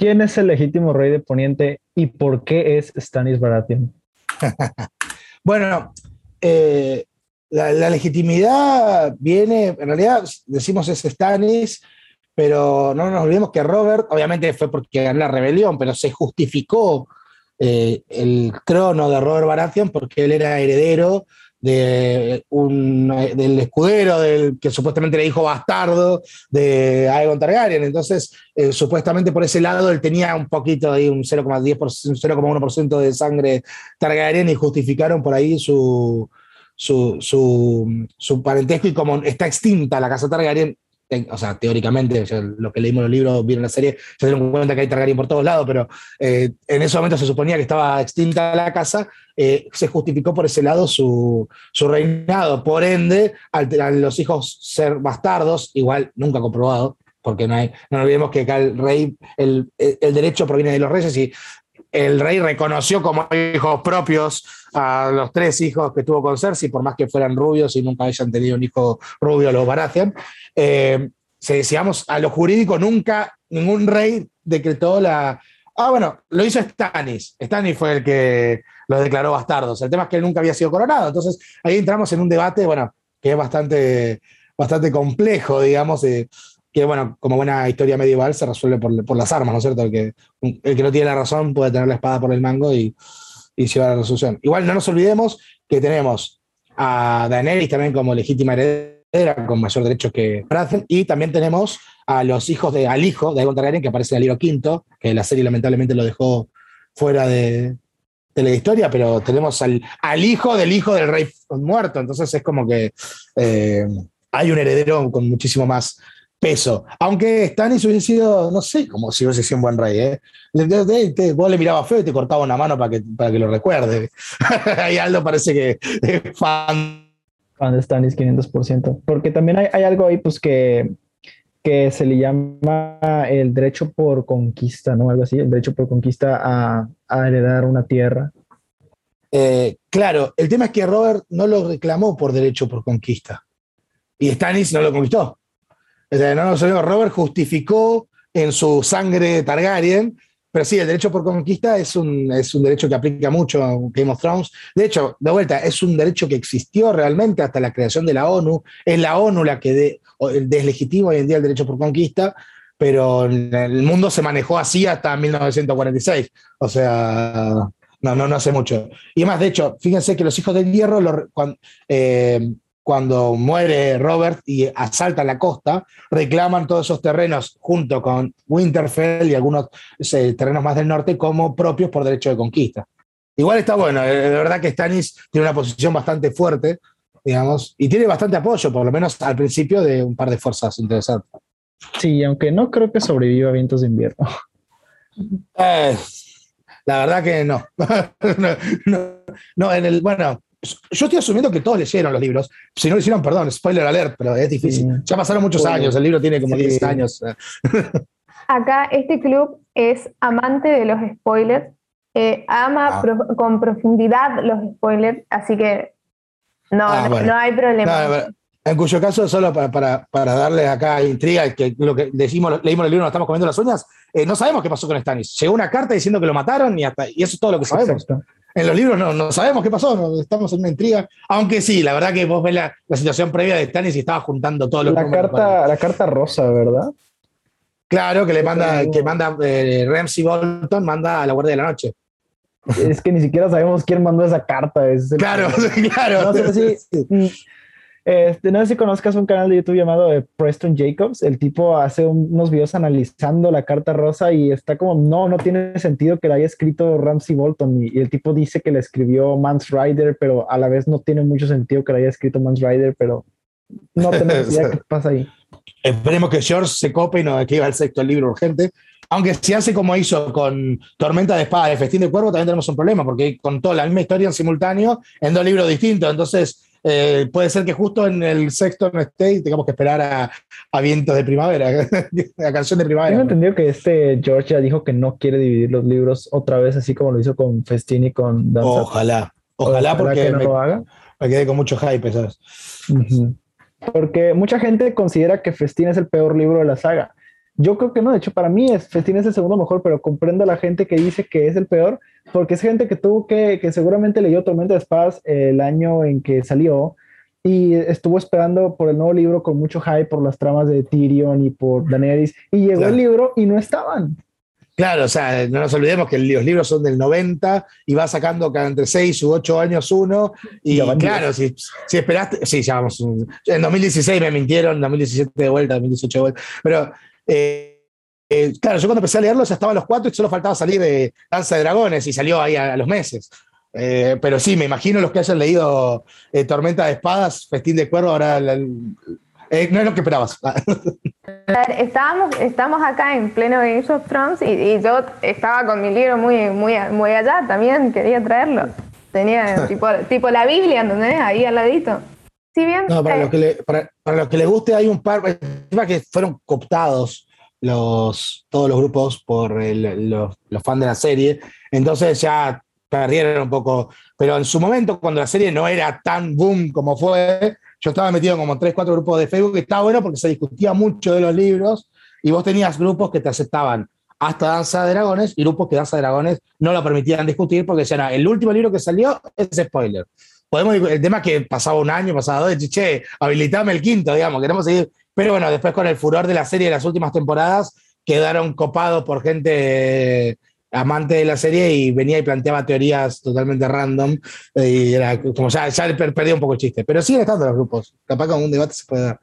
¿Quién es el legítimo rey de Poniente y por qué es Stanis Baratheon? bueno, eh, la, legitimidad viene, en realidad decimos es Stanis, pero no nos olvidemos que Robert, obviamente fue porque ganó la rebelión, pero se justificó eh, el trono de Robert Baratheon porque él era heredero de un, del escudero del que supuestamente era hijo bastardo de Aegon Targaryen. Entonces, eh, supuestamente por ese lado él tenía un poquito ahí, un 0,10%, 0,1% de sangre Targaryen y justificaron por ahí su, su, su, su, parentesco y como está extinta la casa Targaryen, o sea, teóricamente, lo que leímos los libros, vieron la serie, se dieron cuenta que hay Targaryen por todos lados, pero eh, en ese momento se suponía que estaba extinta la casa, eh, se justificó por ese lado su, su reinado. Por ende, al, los hijos ser bastardos, igual nunca comprobado, porque no, hay, no olvidemos que acá el rey, el, el, derecho proviene de los reyes y el rey reconoció como hijos propios a los tres hijos que tuvo con Cersei, por más que fueran rubios y nunca hayan tenido un hijo rubio, los Baratheon. Eh, decíamos a lo jurídico, nunca ningún rey decretó la. Ah, bueno, lo hizo Stannis. Stannis fue el que los declaró bastardos. El tema es que él nunca había sido coronado. Entonces ahí entramos en un debate, bueno, que es bastante, bastante complejo, digamos, que bueno, como buena historia medieval se resuelve por, las armas, ¿no es cierto? El que, el que no tiene la razón puede tener la espada por el mango y, y llevar a la resolución. Igual no nos olvidemos que tenemos a Daenerys también como legítima heredera, con mayor derecho que Baratheon, y también tenemos a los hijos de, al hijo de Aegon Targaryen, que aparece en el libro quinto, que la serie lamentablemente lo dejó fuera de, de la historia, pero tenemos al, al, hijo del hijo del rey muerto, entonces es como que eh, hay un heredero con muchísimo más peso. Aunque Stannis hubiese sido, no sé, como si hubiese sido un buen rey, ¿eh? vos le mirabas feo y te cortaba una mano para que, para que lo recuerde. Ahí Aldo parece que es fan. Fan de Stannis 500%. Porque también hay, hay algo ahí, pues, que, que se le llama el derecho por conquista, ¿no? Algo así, el derecho por conquista a, a heredar una tierra. Eh, claro, el tema es que Robert no lo reclamó por derecho por conquista. Y Stannis no lo conquistó. No, no, Robert justificó en su sangre Targaryen, pero sí, el derecho por conquista es un, es un derecho que aplica mucho a Game of Thrones. De hecho, de vuelta, es un derecho que existió realmente hasta la creación de la ONU. Es la ONU la que de, deslegitima hoy en día el derecho por conquista, pero el mundo se manejó así hasta 1946. O sea, no, no, no hace mucho. Y más, de hecho, fíjense que los hijos del hierro, eh, cuando muere Robert y asalta la costa, reclaman todos esos terrenos junto con Winterfell y algunos terrenos más del norte como propios por derecho de conquista. Igual está bueno, eh, de verdad que Stannis tiene una posición bastante fuerte, digamos, y tiene bastante apoyo, por lo menos al principio, de un par de fuerzas interesantes. Sí, aunque no creo que sobreviva a vientos de invierno. Eh, la verdad que no. no, no, en el, bueno, yo estoy asumiendo que todos leyeron los libros. Si no lo hicieron, perdón, spoiler alert, pero es difícil. Ya pasaron muchos años, el libro tiene como 10 años. Acá este club es amante de los spoilers, eh, ama ah. con profundidad los spoilers, así que no, ah, no, hay problema. en cuyo caso, solo para, para, para, darle acá intriga, que lo que decimos, leímos el libro, nos estamos comiendo las uñas, eh, no sabemos qué pasó con Stannis. Llegó una carta diciendo que lo mataron y, hasta, y eso es todo lo que sabemos. En los libros no, no sabemos qué pasó, estamos en una intriga. Aunque sí, la verdad que vos ves la, situación previa de Stannis y estaba juntando todo lo la carta La carta rosa, ¿verdad? Claro, que le manda, que manda eh, Ramsey Bolton, manda a la Guardia de la Noche. Es que ni siquiera sabemos quién mandó esa carta. claro, claro. No sé si, este, no sé si conozcas un canal de YouTube llamado eh, Preston Jacobs. El tipo hace unos videos analizando la carta rosa y está como, no, no tiene sentido que la haya escrito Ramsey Bolton. Y, el tipo dice que la escribió Mans Rider, pero a la vez no tiene mucho sentido que la haya escrito Mans Rider, pero no tenemos idea qué pasa ahí. Esperemos que George se cope y nos escriba el sexto libro urgente. Aunque si hace como hizo con Tormenta de Espada de Festín de Cuervo, también tenemos un problema, porque contó la misma historia en simultáneo en dos libros distintos. Entonces, eh, puede ser que justo en el sexto no esté y tengamos que esperar a, a vientos de primavera, a canción de primavera. Tengo entendido que este George ya dijo que no quiere dividir los libros otra vez, así como lo hizo con Festín y con Danza. Ojalá, ojalá, porque me, me, quedé con mucho hype, ¿sabes? Porque mucha gente considera que Festín es el peor libro de la saga. Yo creo que no, de hecho para mí es, Festín es el segundo mejor, pero comprendo a la gente que dice que es el peor, porque es gente que tuvo que, que seguramente leyó Tormenta de Espadas el año en que salió y estuvo esperando por el nuevo libro con mucho hype por las tramas de Tyrion y por Daenerys, y llegó el libro y no estaban. Claro, o sea, no nos olvidemos que los libros son del 90 y va sacando cada entre 6 u 8 años uno. Y claro, si, si, esperaste, sí, ya vamos. En 2016 me mintieron, en 2017 de vuelta, 2018 de vuelta. Pero eh, eh, claro, yo cuando empecé a leerlo ya estaban los cuatro y solo faltaba salir de Danza de Dragones y salió ahí a, los meses. Eh, pero sí, me imagino los que hayan leído Tormenta de Espadas, Festín de Cuervo, ahora eh, no es lo que esperabas. Estábamos, estamos acá en pleno Game of Thrones y, yo estaba con mi libro muy, muy, muy allá también, quería traerlo. Tenía tipo, tipo la Biblia, ¿entendés? Ahí al ladito. Si bien, no, para, los que le, para, los que les guste, hay un par que fueron cooptados los, todos los grupos por los, los fans de la serie. Entonces ya perdieron un poco. Pero en su momento, cuando la serie no era tan boom como fue, yo estaba metido en como tres, cuatro grupos de Facebook que estaba bueno porque se discutía mucho de los libros y vos tenías grupos que te aceptaban hasta Danza de Dragones y grupos que Danza de Dragones no lo permitían discutir porque decían, ah, el último libro que salió es spoiler. Podemos, el tema es que pasaba un año, pasaba dos, che, habilitame el quinto, digamos, queremos seguir. Pero bueno, después con el furor de la serie de las últimas temporadas, quedaron copados por gente amante de la serie y venía y planteaba teorías totalmente random eh, y era como ya, ya perdía un poco el chiste. Pero siguen estando los grupos. Capaz con un debate se puede dar.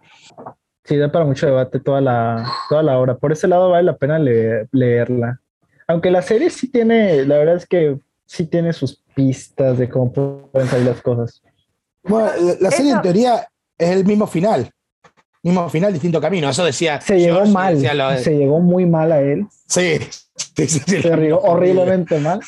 Sí, da para mucho debate toda la, toda la obra. Por ese lado vale la pena leerla. Aunque la serie sí tiene, la verdad es que sí tiene sus pistas de cómo pueden salir las cosas. Bueno, la, serie en teoría es el mismo final. Mismo final, distinto camino. Eso decía. Se llegó mal. Se llegó muy mal a él. Sí, se rió horriblemente mal.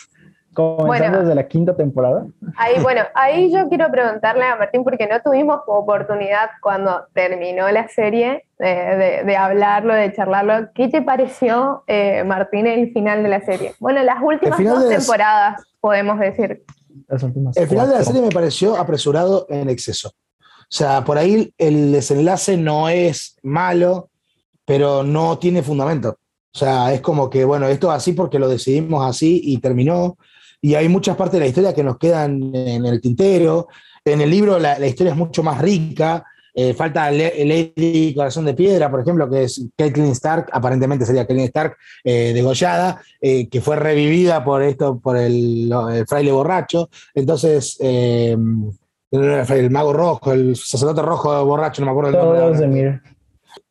Comenzando desde la quinta temporada. Ahí, bueno, ahí yo quiero preguntarle a Martín, porque no tuvimos oportunidad cuando terminó la serie eh, de, hablarlo, de charlarlo. ¿Qué te pareció, eh, Martín, el final de la serie? Bueno, las últimas dos temporadas, podemos decir. El final de la serie me pareció apresurado en exceso. O sea, por ahí el desenlace no es malo, pero no tiene fundamento. O sea, es como que, bueno, esto es así porque lo decidimos así y terminó. Y hay muchas partes de la historia que nos quedan en el tintero. En el libro la, historia es mucho más rica. Eh, falta Lady Corazón de Piedra, por ejemplo, que es Caitlyn Stark, aparentemente sería Caitlyn Stark eh, degollada, eh, que fue revivida por esto, por el, fraile borracho. Entonces, el mago rojo, el sacerdote rojo borracho, no me acuerdo el nombre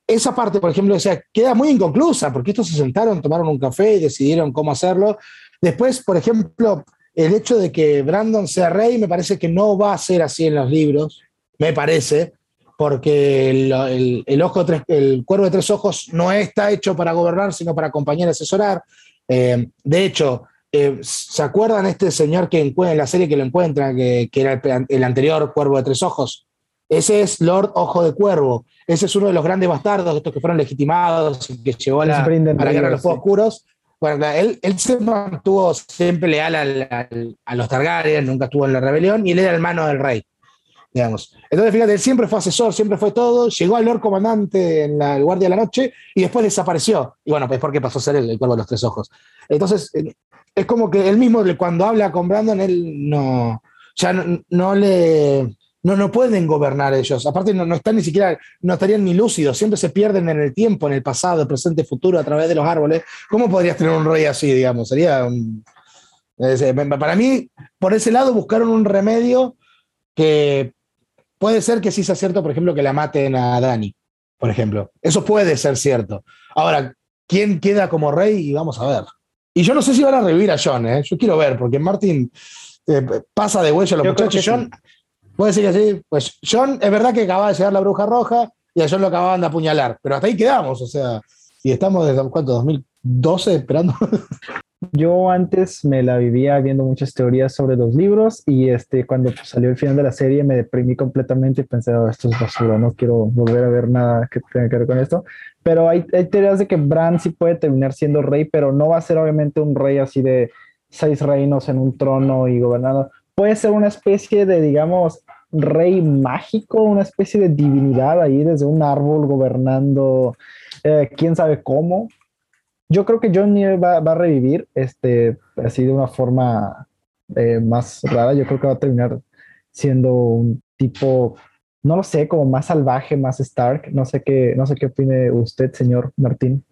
esa parte, por ejemplo, o sea, queda muy inconclusa, porque estos se sentaron, tomaron un café y decidieron cómo hacerlo. Después, por ejemplo, el hecho de que Brandon sea rey me parece que no va a ser así en los libros, me parece, porque el, ojo el cuervo de tres ojos no está hecho para gobernar, sino para acompañar y asesorar. Eh, de hecho, eh, ¿se acuerdan este señor que en la serie que lo encuentra, que, era el, el, anterior cuervo de tres ojos? Ese es Lord Ojo de Cuervo. Ese es uno de los grandes bastardos, estos que fueron legitimados, que llevó a la, a la guerra de los Fuegos Oscuros. Bueno, él, él, se siempre leal a los Targaryen, nunca estuvo en la rebelión, y él era hermano del rey, digamos. Entonces, fíjate, él siempre fue asesor, siempre fue todo, llegó al Lord Comandante en la Guardia de la Noche, y después desapareció. Y bueno, pues porque pasó a ser el, el cuervo de los tres ojos. Entonces, eh, es como que él mismo, cuando habla con Brandon, él no, ya no le no, no pueden gobernar ellos. Aparte, no, no, están ni siquiera, no estarían ni lúcidos, siempre se pierden en el tiempo, en el pasado, el presente, futuro, a través de los árboles. ¿Cómo podrías tener un rey así, digamos? Sería. para mí, por ese lado, buscaron un remedio que puede ser que sí sea cierto, por ejemplo, que la maten a Dani, por ejemplo. Eso puede ser cierto. Ahora, ¿quién queda como rey? Y vamos a ver. Y yo no sé si van a revivir a John, ¿eh? yo quiero ver, porque Martin eh, pasa de huello a los muchachos. John, Puede decir así, pues John, es verdad que acababa de llegar la bruja roja y a John lo acababan de apuñalar, pero hasta ahí quedamos, o sea, y estamos desde, ¿cuánto? 2012 esperando. Yo antes me la vivía viendo muchas teorías sobre los libros y este, cuando salió el final de la serie me deprimí completamente y pensé, oh, esto es basura, no quiero volver a ver nada que tenga que ver con esto. Pero hay, hay teorías de que Bran sí puede terminar siendo rey, pero no va a ser obviamente un rey así de seis reinos en un trono y gobernando. Puede ser una especie de, digamos, rey mágico, una especie de divinidad ahí desde un árbol gobernando, eh, quién sabe cómo. Yo creo que John va, va, a revivir, este, así de una forma eh, más rara. Yo creo que va a terminar siendo un tipo, no lo sé, como más salvaje, más Stark. No sé qué, no sé qué opine usted, señor Martín.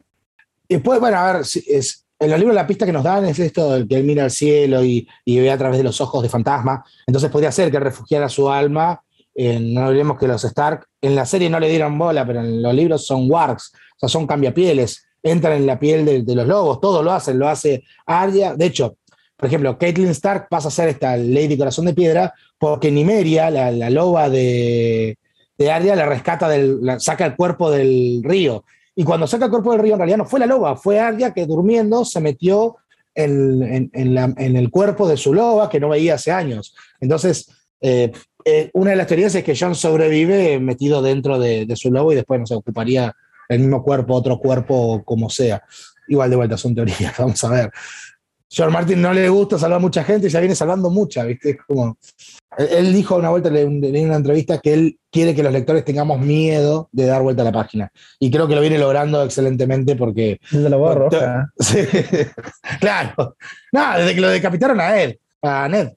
Y pues, bueno, a ver, es, en los libros la pista que nos dan es esto, que él mira al cielo y, ve a través de los ojos de fantasma. Entonces podría ser que refugiara su alma. no olvidemos que los Stark en la serie no le dieron bola, pero en los libros son wargs, o sea, son cambiapieles, entran en la piel de, los lobos, todo lo hacen, lo hace Arya. De hecho, por ejemplo, Caitlyn Stark pasa a ser esta Lady Corazón de Piedra porque Nimeria, la, la loba de, de Arya, la rescata, del, saca el cuerpo del río. Y cuando saca el cuerpo del río, en realidad no fue la loba, fue Arya que durmiendo se metió en, el cuerpo de su loba que no veía hace años. Entonces, eh, eh, una de las teorías es que John sobrevive metido dentro de, su lobo y después no se ocuparía el mismo cuerpo, otro cuerpo, como sea. Igual de vuelta son teorías, vamos a ver. George Martin no le gusta salvar mucha gente y ya viene salvando mucha, ¿viste? Es como. Él dijo una vuelta en una entrevista que él quiere que los lectores tengamos miedo de dar vuelta a la página. Y creo que lo viene logrando excelentemente porque. Desde la boda roja. Sí, claro. No, desde que lo decapitaron a él. A Ned.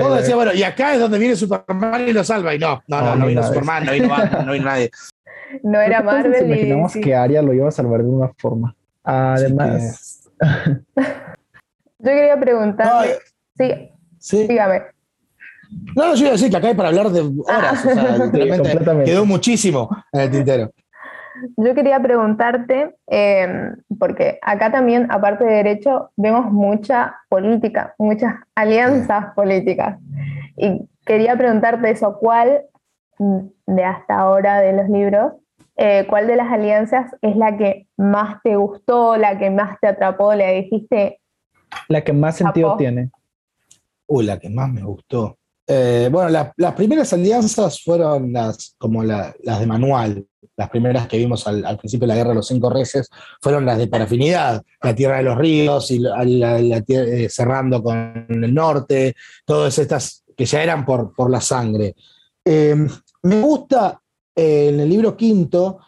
Todo decía, bueno, y acá es donde viene Superman y lo salva. Y no, no, no, no, vino Superman, no vino Batman, no vino nadie. No era Marvel. Imaginamos que Arya lo iba a salvar de una forma. Además. Yo quería preguntar. sí, sí. Dígame. No, yo iba a decir que acá hay para hablar de horas. o quedó muchísimo en el tintero. Yo quería preguntarte, em, porque acá también, aparte de derecho, vemos mucha política, muchas alianzas políticas. Y quería preguntarte eso, ¿cuál de hasta ahora de los libros, eh, cuál de las alianzas es la que más te gustó, la que más te atrapó, le dijiste, la que más sentido tiene. Uy, la que más me gustó. Eh, bueno, las primeras alianzas fueron las, como las de manual. Las primeras que vimos al, principio de la Guerra de los Cinco Reyes fueron las de parafinidad, la Tierra de los Ríos y la, eh, cerrando con el norte, todas estas que ya eran por, por la sangre. Eh, me gusta en el libro quinto,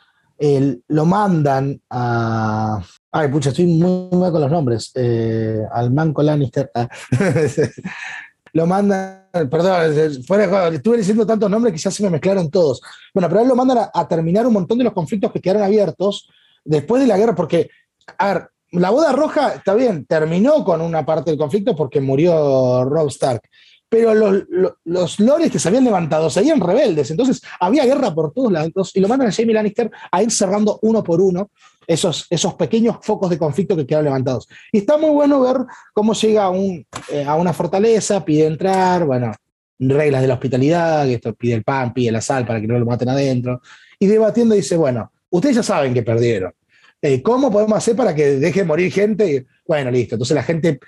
lo mandan a, Ay, pucha, estoy muy mal con los nombres. Eh, al Manco Lannister. Ah. lo mandan, perdón, estuve diciendo tantos nombres que ya se me mezclaron todos. Bueno, pero él lo mandan a, terminar un montón de los conflictos que quedaron abiertos después de la guerra, porque, a ver, la boda roja, está bien, terminó con una parte del conflicto porque murió Rob Stark, pero los, los, lores que se habían levantado seguían rebeldes, entonces había guerra por todos lados, y lo mandan a Jamie Lannister a ir cerrando uno por uno esos, esos pequeños focos de conflicto que quedan levantados. Y está muy bueno ver cómo llega a, un, eh, a una fortaleza, pide entrar, bueno, reglas de la hospitalidad, que esto pide el pan, pide la sal para que no lo maten adentro, y debatiendo dice, bueno, ustedes ya saben que perdieron. Eh, ¿Cómo podemos hacer para que deje morir gente? Bueno, listo. Entonces la gente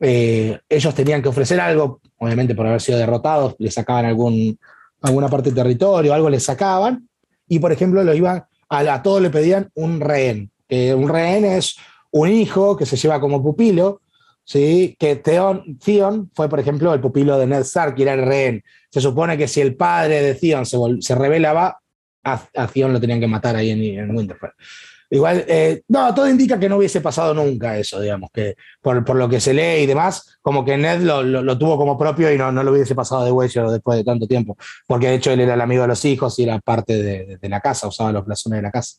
eh, ellos tenían que ofrecer algo, obviamente por haber sido derrotados, le sacaban algún, alguna parte del territorio, algo le sacaban, y por ejemplo lo iban, a, todos le pedían un rehén. un rehén es un hijo que se lleva como pupilo, ¿sí? que Theon, Theon fue, por ejemplo, el pupilo de Ned Stark, que era el rehén. Se supone que si el padre de Theon se, se rebelaba, a, a, Theon lo tenían que matar ahí en Winterfell. Igual, eh, no, todo indica que no hubiese pasado nunca eso, digamos, que por, lo que se lee y demás, como que Ned lo, tuvo como propio y no, no lo hubiese pasado de huello después de tanto tiempo, porque de hecho él era el amigo de los hijos y era parte de, la casa, usaba los blasones de la casa.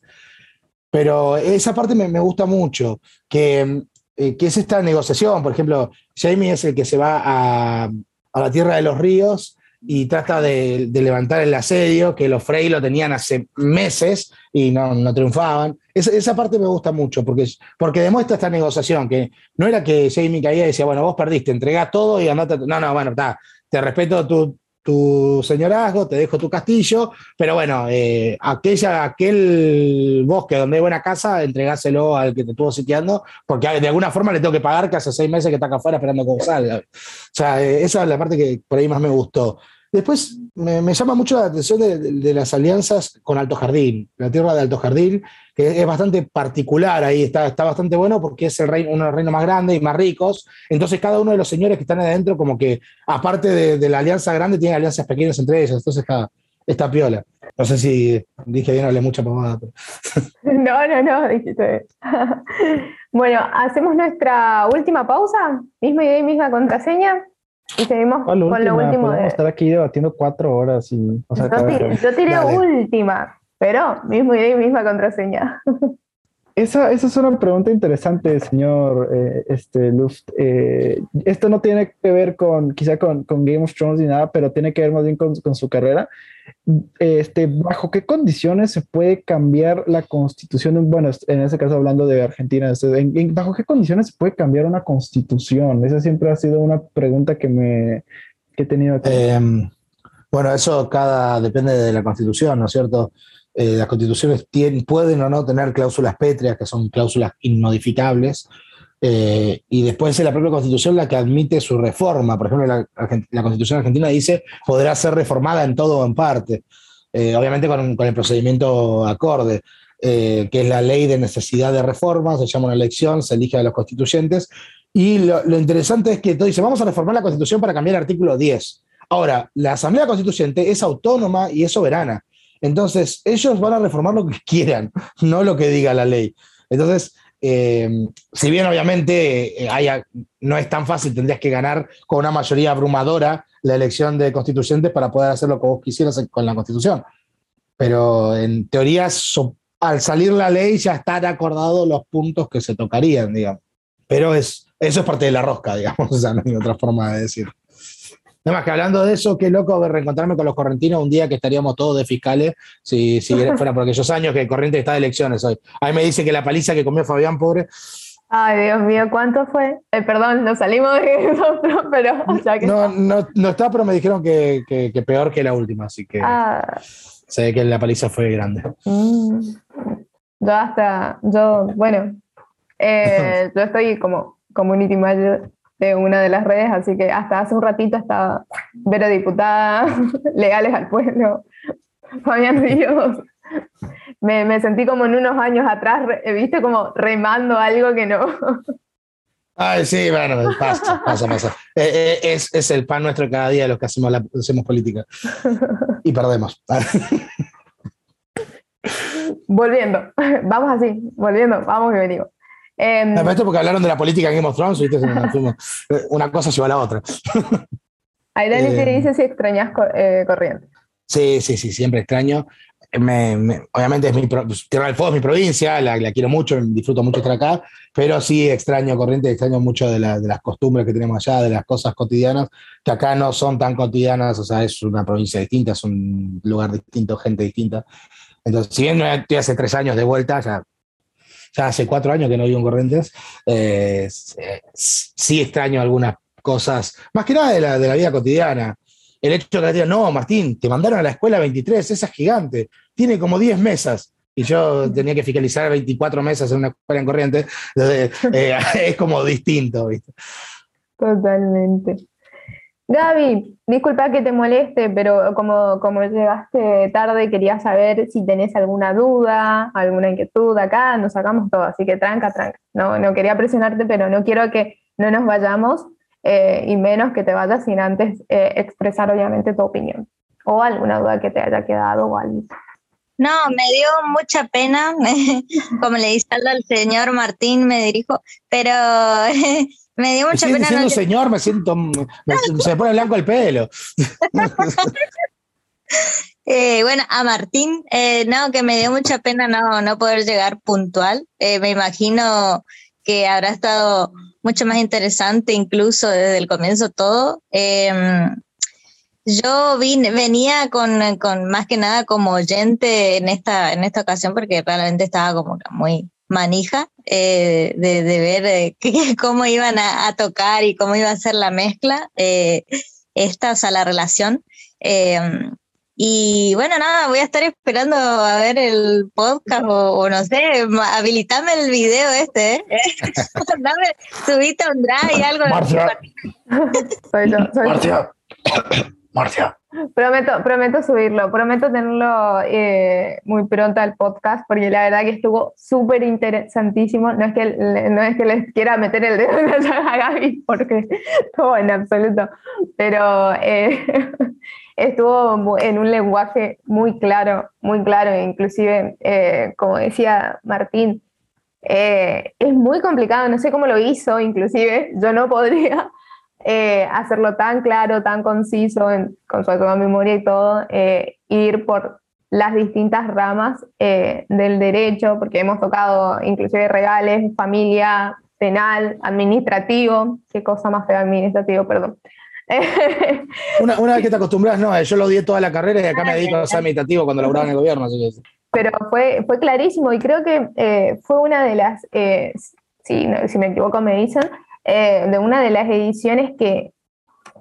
Pero esa parte me, gusta mucho, que, eh, que, es esta negociación, por ejemplo, Jamie es el que se va a, a la Tierra de los Ríos y trata de, levantar el asedio, que los Frey lo tenían hace meses y no, no triunfaban. esa parte me gusta mucho porque, porque demuestra esta negociación, que no era que Jamie caía y decía, bueno, vos perdiste, entregás todo y andate. No, no, bueno, está, te respeto tu, tu señorazgo, te dejo tu castillo, pero bueno, eh, aquella, aquel bosque donde hay buena casa, entregáselo al que te estuvo sitiando, porque de alguna forma le tengo que pagar que hace seis meses que está acá afuera esperando que salga. O sea, eh, esa es la parte que por ahí más me gustó. Después me, llama mucho la atención de, las alianzas con Alto Jardín, la tierra de Alto Jardín, que es bastante particular ahí, está, bastante bueno porque es el reino, uno de los reinos más grandes y más ricos. Entonces cada uno de los señores que están adentro, como que aparte de, la alianza grande, tiene alianzas pequeñas entre ellos, entonces está, está piola. No sé si dije bien, hablé mucha pomada. No, no, no, dijiste. bueno, hacemos nuestra última pausa, idea y misma contraseña. Y seguimos con lo último. De... estar aquí debatiendo cuatro horas y. yo, tiré, última, pero mismo y misma contraseña. esa, esa, es una pregunta interesante, señor eh, este, Luft. Eh, esto no tiene que ver con, quizá con, con, Game of Thrones ni nada, pero tiene que ver más bien con, con, su carrera. Este, ¿Bajo qué condiciones se puede cambiar la constitución? Bueno, en este caso hablando de Argentina, este, ¿bajo qué condiciones se puede cambiar una constitución? Esa siempre ha sido una pregunta que me que he tenido. Em, bueno, eso cada depende de la constitución, ¿no es cierto? Eh, las constituciones tienen, pueden o no tener cláusulas pétreas, que son cláusulas inmodificables, eh, y después es la propia constitución la que admite su reforma. Por ejemplo, la, constitución argentina dice podrá ser reformada en todo o en parte, eh, obviamente con, con, el procedimiento acorde. que es la ley de necesidad de reforma, se llama una elección, se elige a los constituyentes, y lo, interesante es que dice, vamos a reformar la constitución para cambiar el artículo 10. Ahora, la Asamblea Constituyente es autónoma y es soberana. Entonces, ellos van a reformar lo que quieran, no lo que diga la ley. Entonces, eh, si bien obviamente eh, no es tan fácil, tendrías que ganar con una mayoría abrumadora la elección de constituyentes para poder hacer lo que vos quisieras con la constitución. Pero en teoría, al salir la ley ya están acordados los puntos que se tocarían, digamos. Pero es, eso es parte de la rosca, digamos, o sea, no hay otra forma de decir. Nada más que hablando de eso, qué loco reencontrarme con los correntinos un día que estaríamos todos de fiscales, si, si fuera por aquellos años que Corriente está de elecciones hoy. Ahí me dice que la paliza que comió Fabián, pobre. Ay, Dios mío, ¿cuánto fue? Eh, perdón, nos salimos de nosotros, pero no, no, no, está, pero me dijeron que, que, peor que la última, así que ah. sé que la paliza fue grande. Mm. Yo hasta, yo, bueno, eh, yo estoy como community manager de una de las redes, así que hasta hace un ratito estaba Vera Diputada, Legales al Pueblo, Fabián Ríos. Me, me, sentí como en unos años atrás, viste, como remando algo que no. Ay, sí, bueno, pasa, pasa, pasa. Eh, eh, es, es, el pan nuestro cada día los que hacemos, la, hacemos política. Y perdemos. volviendo, vamos así, volviendo, vamos y venimos. Eh, me esto porque hablaron de la política en Game of Thrones, ¿viste? una cosa lleva a la otra. Ahí Dani te dice si extrañas eh, Corrientes. Sí, sí, sí, siempre extraño. obviamente es mi Tierra del Fuego es mi provincia, la, quiero mucho, disfruto mucho estar acá, pero sí extraño Corrientes, extraño mucho de, de, las costumbres que tenemos allá, de las cosas cotidianas, que acá no son tan cotidianas, o sea, es una provincia distinta, es un lugar distinto, gente distinta. Entonces, si bien estoy hace tres años de vuelta, ya ya hace cuatro años que no vivo en Corrientes, eh, sí extraño algunas cosas, más que nada de la, de la vida cotidiana. El hecho de que digan, no, Martín, te mandaron a la escuela 23, esa es gigante, tiene como 10 mesas. Y yo tenía que fiscalizar 24 mesas en una escuela en Corrientes, entonces eh, es como distinto. ¿viste? Totalmente. Gaby, disculpa que te moleste, pero como, como llegaste tarde, quería saber si tenés alguna duda, alguna inquietud acá, nos sacamos todo, así que tranca, tranca. No, no quería presionarte, pero no quiero que no nos vayamos eh, y menos que te vayas sin antes eh, expresar obviamente tu opinión o alguna duda que te haya quedado o algo. No, me dio mucha pena, como le dice al señor Martín, me dirijo, pero Me dio mucha pena. Siendo señor, me siento. se me pone blanco el pelo. Eh, bueno, a Martín, eh, no, que me dio mucha pena no, no poder llegar puntual. Eh, me imagino que habrá estado mucho más interesante, incluso desde el comienzo todo. Yo vine, venía con, con, más que nada como oyente en esta, en esta ocasión porque realmente estaba como muy manija eh, de, ver eh, cómo iban a, tocar y cómo iba a ser la mezcla, eh, esta, o sea, la relación. Em, y bueno, nada, voy a estar esperando a ver el podcast o, no sé, habilitame el video este, ¿eh? Dame, subite un drive y algo. Marcia. soy yo, soy Marcia. Marcia. Prometo, prometo subirlo, prometo tenerlo eh, muy pronto al podcast, porque la verdad que estuvo súper interesantísimo. No es, que, no es que les quiera meter el dedo en la a Gaby, porque todo en absoluto, pero eh, estuvo en un lenguaje muy claro, muy claro, inclusive, eh, como decía Martín, es muy complicado, no sé cómo lo hizo, inclusive yo no podría, eh, hacerlo tan claro, tan conciso, con su memoria y todo, eh, ir por las distintas ramas eh, del derecho, porque hemos tocado inclusive regales, familia, penal, administrativo, qué cosa más fea administrativo, perdón. una, una, vez que te acostumbras, no, yo lo odié toda la carrera y acá me dedico a ser administrativo cuando laburaba en el gobierno. Así Pero fue, fue clarísimo y creo que eh, fue una de las, eh, si, si, me equivoco me dicen, eh, de una de las ediciones que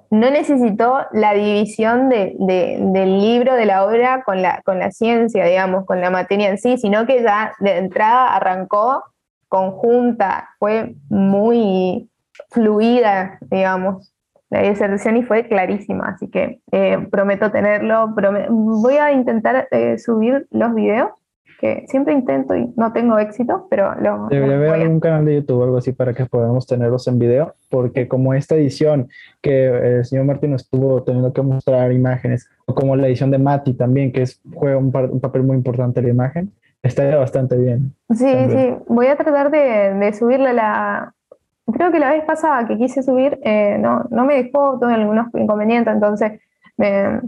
no necesitó la división de, del libro, de la obra con la, con la ciencia, digamos, con la materia en sí, sino que ya de entrada arrancó conjunta, fue muy fluida, digamos, la disertación y fue clarísima, así que eh, prometo tenerlo. voy a intentar eh, subir los videos, que siempre intento y no tengo éxito, pero lo... Debería haber algún canal de YouTube o algo así para que podamos tenerlos en video, porque como esta edición que el señor Martín estuvo teniendo que mostrar imágenes, o como la edición de Mati también, que es, juega un, papel muy importante la imagen, estaría bastante bien. Sí, sí, voy a tratar de, de subirle la, creo que la vez pasada que quise subir, eh, no, no me dejó, tuve algunos inconvenientes, entonces me,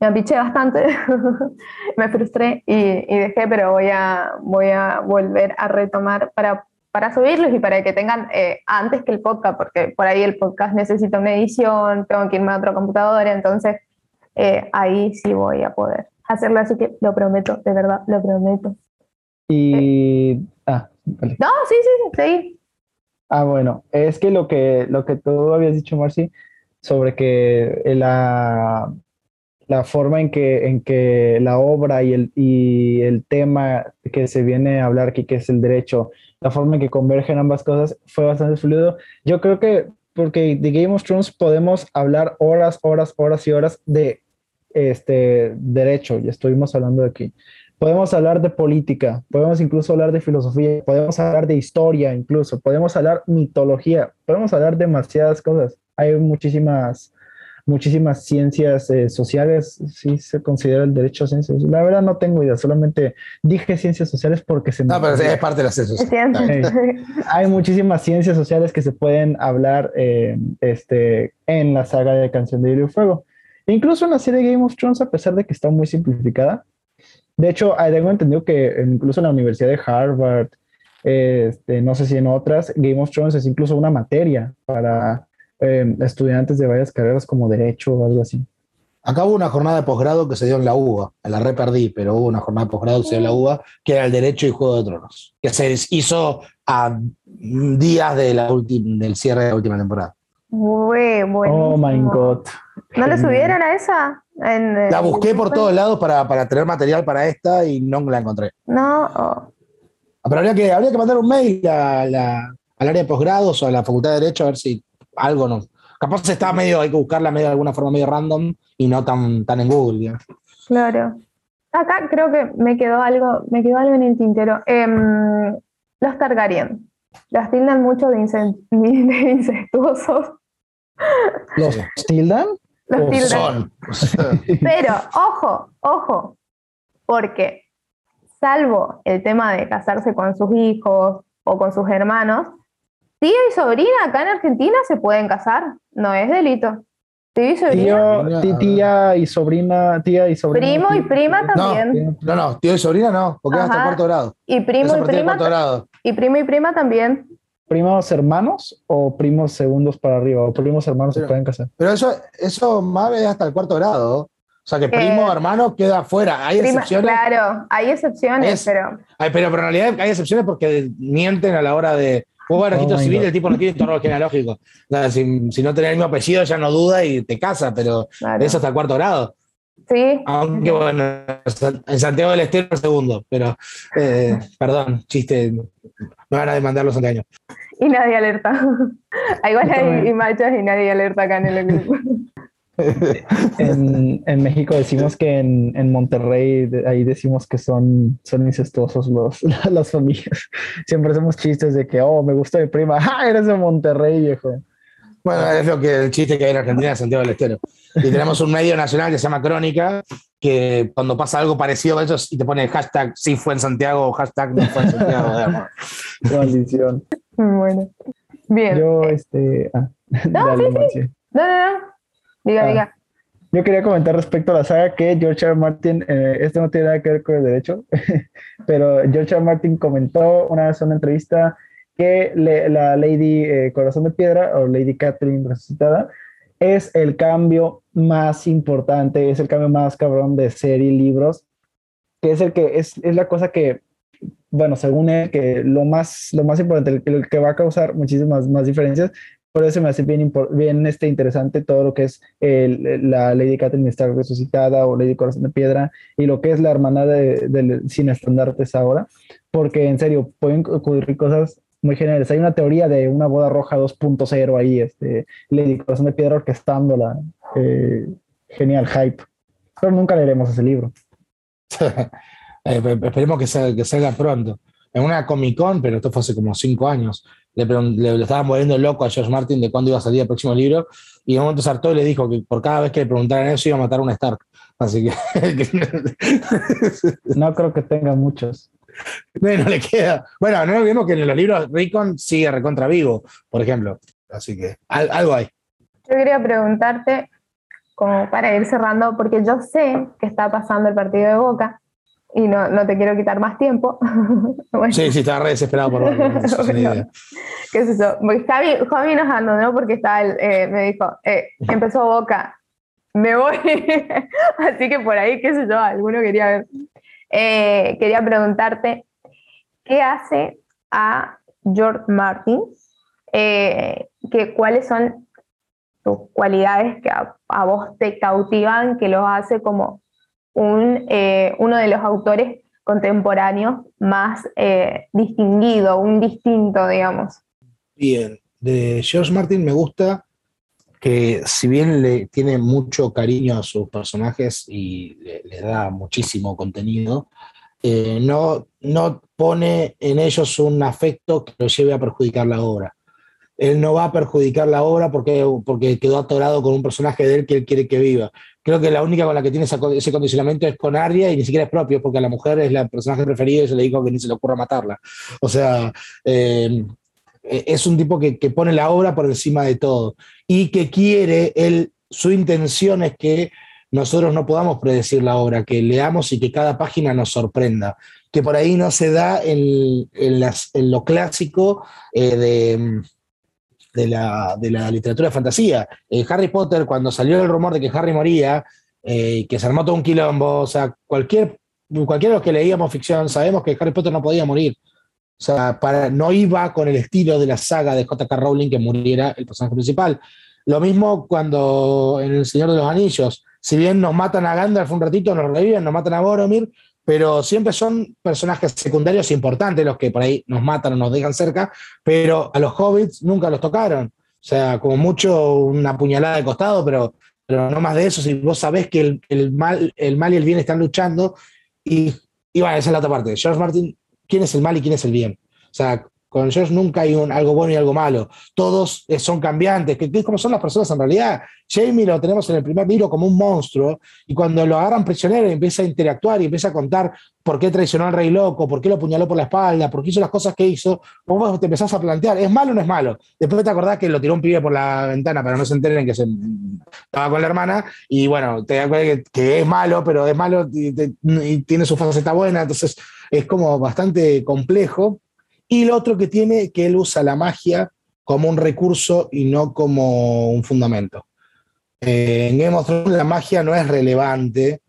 me apiché bastante, me frustré y, y, dejé, pero voy a, voy a volver a retomar para, para subirlos y para que tengan eh, antes que el podcast, porque por ahí el podcast necesita una edición, tengo que irme a otra computadora, entonces eh, ahí sí voy a poder hacerlo, así que lo prometo, de verdad, lo prometo. Y... Ah, vale. No, sí, sí, sí. Ah, bueno, es que lo que, lo que tú habías dicho, Marci, sobre que la, la forma en que, en que la obra y el, y el tema que se viene a hablar aquí, que es el derecho, la forma en que convergen ambas cosas, fue bastante fluido. Yo creo que, porque de Game of Thrones podemos hablar horas, horas, horas y horas de este derecho, ya estuvimos hablando de aquí. Podemos hablar de política, podemos incluso hablar de filosofía, podemos hablar de historia incluso, podemos hablar mitología, podemos hablar demasiadas cosas. Hay muchísimas, muchísimas ciencias eh, sociales, si se considera el derecho a ciencias. La verdad no tengo idea, solamente dije ciencias sociales porque se me... No, pero es parte de las ciencias sociales. Hay muchísimas ciencias sociales que se pueden hablar eh, este, en la saga de Canción de Hielo y Fuego. Incluso en la serie Game of Thrones, a pesar de que está muy simplificada, de hecho, tengo entendido que incluso en la Universidad de Harvard, este, no sé si en otras, Game of Thrones es incluso una materia para em, estudiantes de varias carreras como Derecho o algo así. Acá hubo una jornada de posgrado que se dio en la UBA, la re perdí, pero hubo una jornada de posgrado que se dio en la UBA, que era el Derecho y Juego de Tronos, que se hizo a días de la del cierre de la última temporada. oh my God. ¿No le subieron a esa? la busqué por todos lados para, para, tener material para esta y no la encontré. No. Oh. Pero habría que, habría que mandar un mail a la, al área de posgrados o a la Facultad de Derecho a ver si algo no. Capaz está medio, hay que buscarla medio de alguna forma medio random y no tan, tan en Google. Claro. Acá creo que me quedó algo, me quedó algo en el tintero. Em, los Targaryen. Los tildan mucho de, de incestuosos. ¿Los tildan? Los Pero, ojo, ojo, porque salvo el tema de casarse con sus hijos o con sus hermanos, tía y sobrina acá en Argentina se pueden casar, no es delito. Tía y sobrina. tía y sobrina, tía y sobrina. Primo y prima también. No, no, tío y sobrina no, porque es hasta cuarto grado. Y primo y prima. Y primo y prima también primos hermanos o primos segundos para arriba, o primos hermanos se pueden casar. Pero eso, eso más es hasta el cuarto grado. O sea que primo, hermano queda fuera. Hay excepciones. Claro, hay excepciones, pero. pero. en realidad hay excepciones porque mienten a la hora de. Vos registro civil, el tipo no tiene todo genealógico. O sea, si, si, no tenés el mismo apellido, ya no duda y te casa, pero eso hasta el cuarto grado. Sí. Aunque bueno, en Santiago del Estero el segundo, pero eh, perdón, chiste, me van a demandar los años. Y nadie alerta. Igual hay machos y nadie alerta acá en el grupo. En, en, México decimos que en, en, Monterrey, ahí decimos que son, son incestuosos los, las familias. Siempre hacemos chistes de que, oh, me gusta mi prima. ¡Ah, eres de Monterrey, viejo! Bueno, es lo que el chiste que hay en Argentina de Santiago del Estero. Y tenemos un medio nacional que se llama Crónica, que cuando pasa algo parecido a eso y te pone hashtag sí fue en Santiago o hashtag no fue en Santiago. Maldición. Bueno. Bien. Yo, este. Ah, no, sí, sí. No, no, no. Diga, ah. diga. Yo quería comentar respecto a la saga que George R. R. Martin, eh, esto no tiene nada que ver con el derecho, pero George R. R. Martin comentó una vez en una entrevista que la Lady eh, Corazón de Piedra o Lady Catherine resucitada es el cambio más importante, es el cambio más cabrón de serie y libros, que es el que es, es la cosa que, bueno, según él, que lo más, lo más importante, el, que va a causar muchísimas más diferencias. Por eso me hace bien, este, interesante todo lo que es la Lady Catherine Stark resucitada o Lady Corazón de Piedra y lo que es la hermandad de, de, sin estandartes ahora, porque en serio pueden ocurrir cosas muy generales. Hay una teoría de una boda roja 2.0 ahí, este, Lady Corazón de Piedra orquestándola. Eh, genial, hype. Pero nunca leeremos ese libro. Eh, esperemos que salga, que salga, pronto. En una Comic Con, pero esto fue hace como cinco años, le, le, estaban volviendo loco a George Martin de cuándo iba a salir el próximo libro, y en un momento saltó y le dijo que por cada vez que le preguntaran eso iba a matar a un Stark. Así que. no creo que tenga muchos. Bueno, le queda. Bueno, no olvidemos que en los libros Ricon sigue recontra vivo, por ejemplo. Así que algo hay. Yo quería preguntarte, como para ir cerrando, porque yo sé que está pasando el partido de Boca y no, no te quiero quitar más tiempo. Sí, sí, estaba re desesperado por verlo. ¿Qué es eso? Javi, Javi nos abandonó porque estaba eh, me dijo, eh, empezó Boca, me voy. Así que por ahí, qué sé yo, alguno quería ver. Eh, quería preguntarte, ¿qué hace a George Martin? Eh, que, ¿Cuáles son tus cualidades que a, vos te cautivan, que los hace como un, eh, uno de los autores contemporáneos más distinguido, un distinto, digamos? Bien, de George Martin me gusta que si bien le tiene mucho cariño a sus personajes y le, da muchísimo contenido, eh, no, no pone en ellos un afecto que lo lleve a perjudicar la obra. Él no va a perjudicar la obra porque, porque quedó atorado con un personaje de él que él quiere que viva. Creo que la única con la que tiene ese condicionamiento es con Arya y ni siquiera es propio, porque a la mujer es la personaje preferido y se le dijo que ni se le ocurra matarla. O sea, eh, eh, es un tipo que, pone la obra por encima de todo y que quiere, él, su intención es que nosotros no podamos predecir la obra, que leamos y que cada página nos sorprenda, que por ahí no se da en, lo clásico eh, de, de, la, literatura de fantasía. Eh, Harry Potter, cuando salió el rumor de que Harry moría, que se armó todo un quilombo, o sea, cualquier, cualquiera de los que leíamos ficción sabemos que Harry Potter no podía morir. O sea, para, no iba con el estilo de la saga de J.K. Rowling que muriera el personaje principal. Lo mismo cuando en El Señor de los Anillos, si bien nos matan a Gandalf un ratito, nos reviven, nos matan a Boromir, pero siempre son personajes secundarios importantes los que por ahí nos matan o nos dejan cerca, pero a los hobbits nunca los tocaron. O sea, como mucho una puñalada de costado, pero, pero no más de eso. Si vos sabés que el, mal, el mal y el bien están luchando, y, y bueno, esa es la otra parte. George Martin quién es el mal y quién es el bien. O sea, con George nunca hay un, algo bueno y algo malo. Todos eh, son cambiantes, que, es como son las personas en realidad. Jamie lo tenemos en el primer libro como un monstruo, y cuando lo agarran prisionero empieza a interactuar y empieza a contar por qué traicionó al rey loco, por qué lo apuñaló por la espalda, por qué hizo las cosas que hizo, vos te empezás a plantear, ¿es malo o no es malo? Después te acordás que lo tiró un pibe por la ventana para no se enteren que se estaba con la hermana, y bueno, te das cuenta que, es malo, pero es malo y, y tiene su faceta buena, entonces es como bastante complejo y lo otro que tiene, que él usa la magia como un recurso y no como un fundamento. Eh, en Game of Thrones la magia no es relevante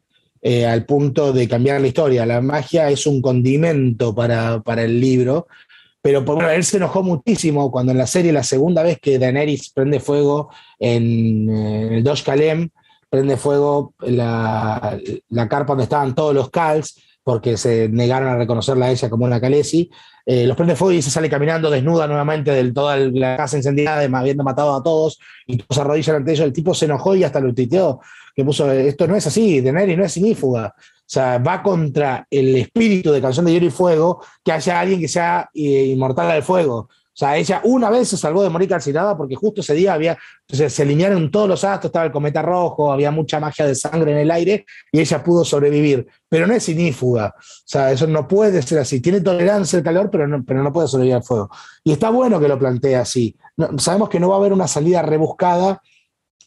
eh, al punto de cambiar la historia. La magia es un condimento para, el libro. Pero bueno, él se enojó muchísimo cuando en la serie, la segunda vez que Daenerys prende fuego en, el Dosh Kalem, prende fuego la, la carpa donde estaban todos los Kals, porque se negaron a reconocerla a ella como una Khaleesi. Eh, los prende fuego y se sale caminando desnuda nuevamente de toda la casa incendiada, habiendo matado a todos, y todos se arrodillan ante ellos. El tipo se enojó y hasta lo tuiteó, que puso, esto no es así, Daenerys no es sinífuga. O sea, va contra el espíritu de Canción de Hielo y Fuego que haya alguien que sea eh, inmortal al fuego. O sea, ella una vez se salvó de morir calcinada porque justo ese día había, se alinearon todos los astros, estaba el cometa rojo, había mucha magia de sangre en el aire y ella pudo sobrevivir. Pero no es sinífuga. O sea, eso no puede ser así. Tiene tolerancia al calor, pero no, pero no puede sobrevivir al fuego. Y está bueno que lo plantee así. sabemos que no va a haber una salida rebuscada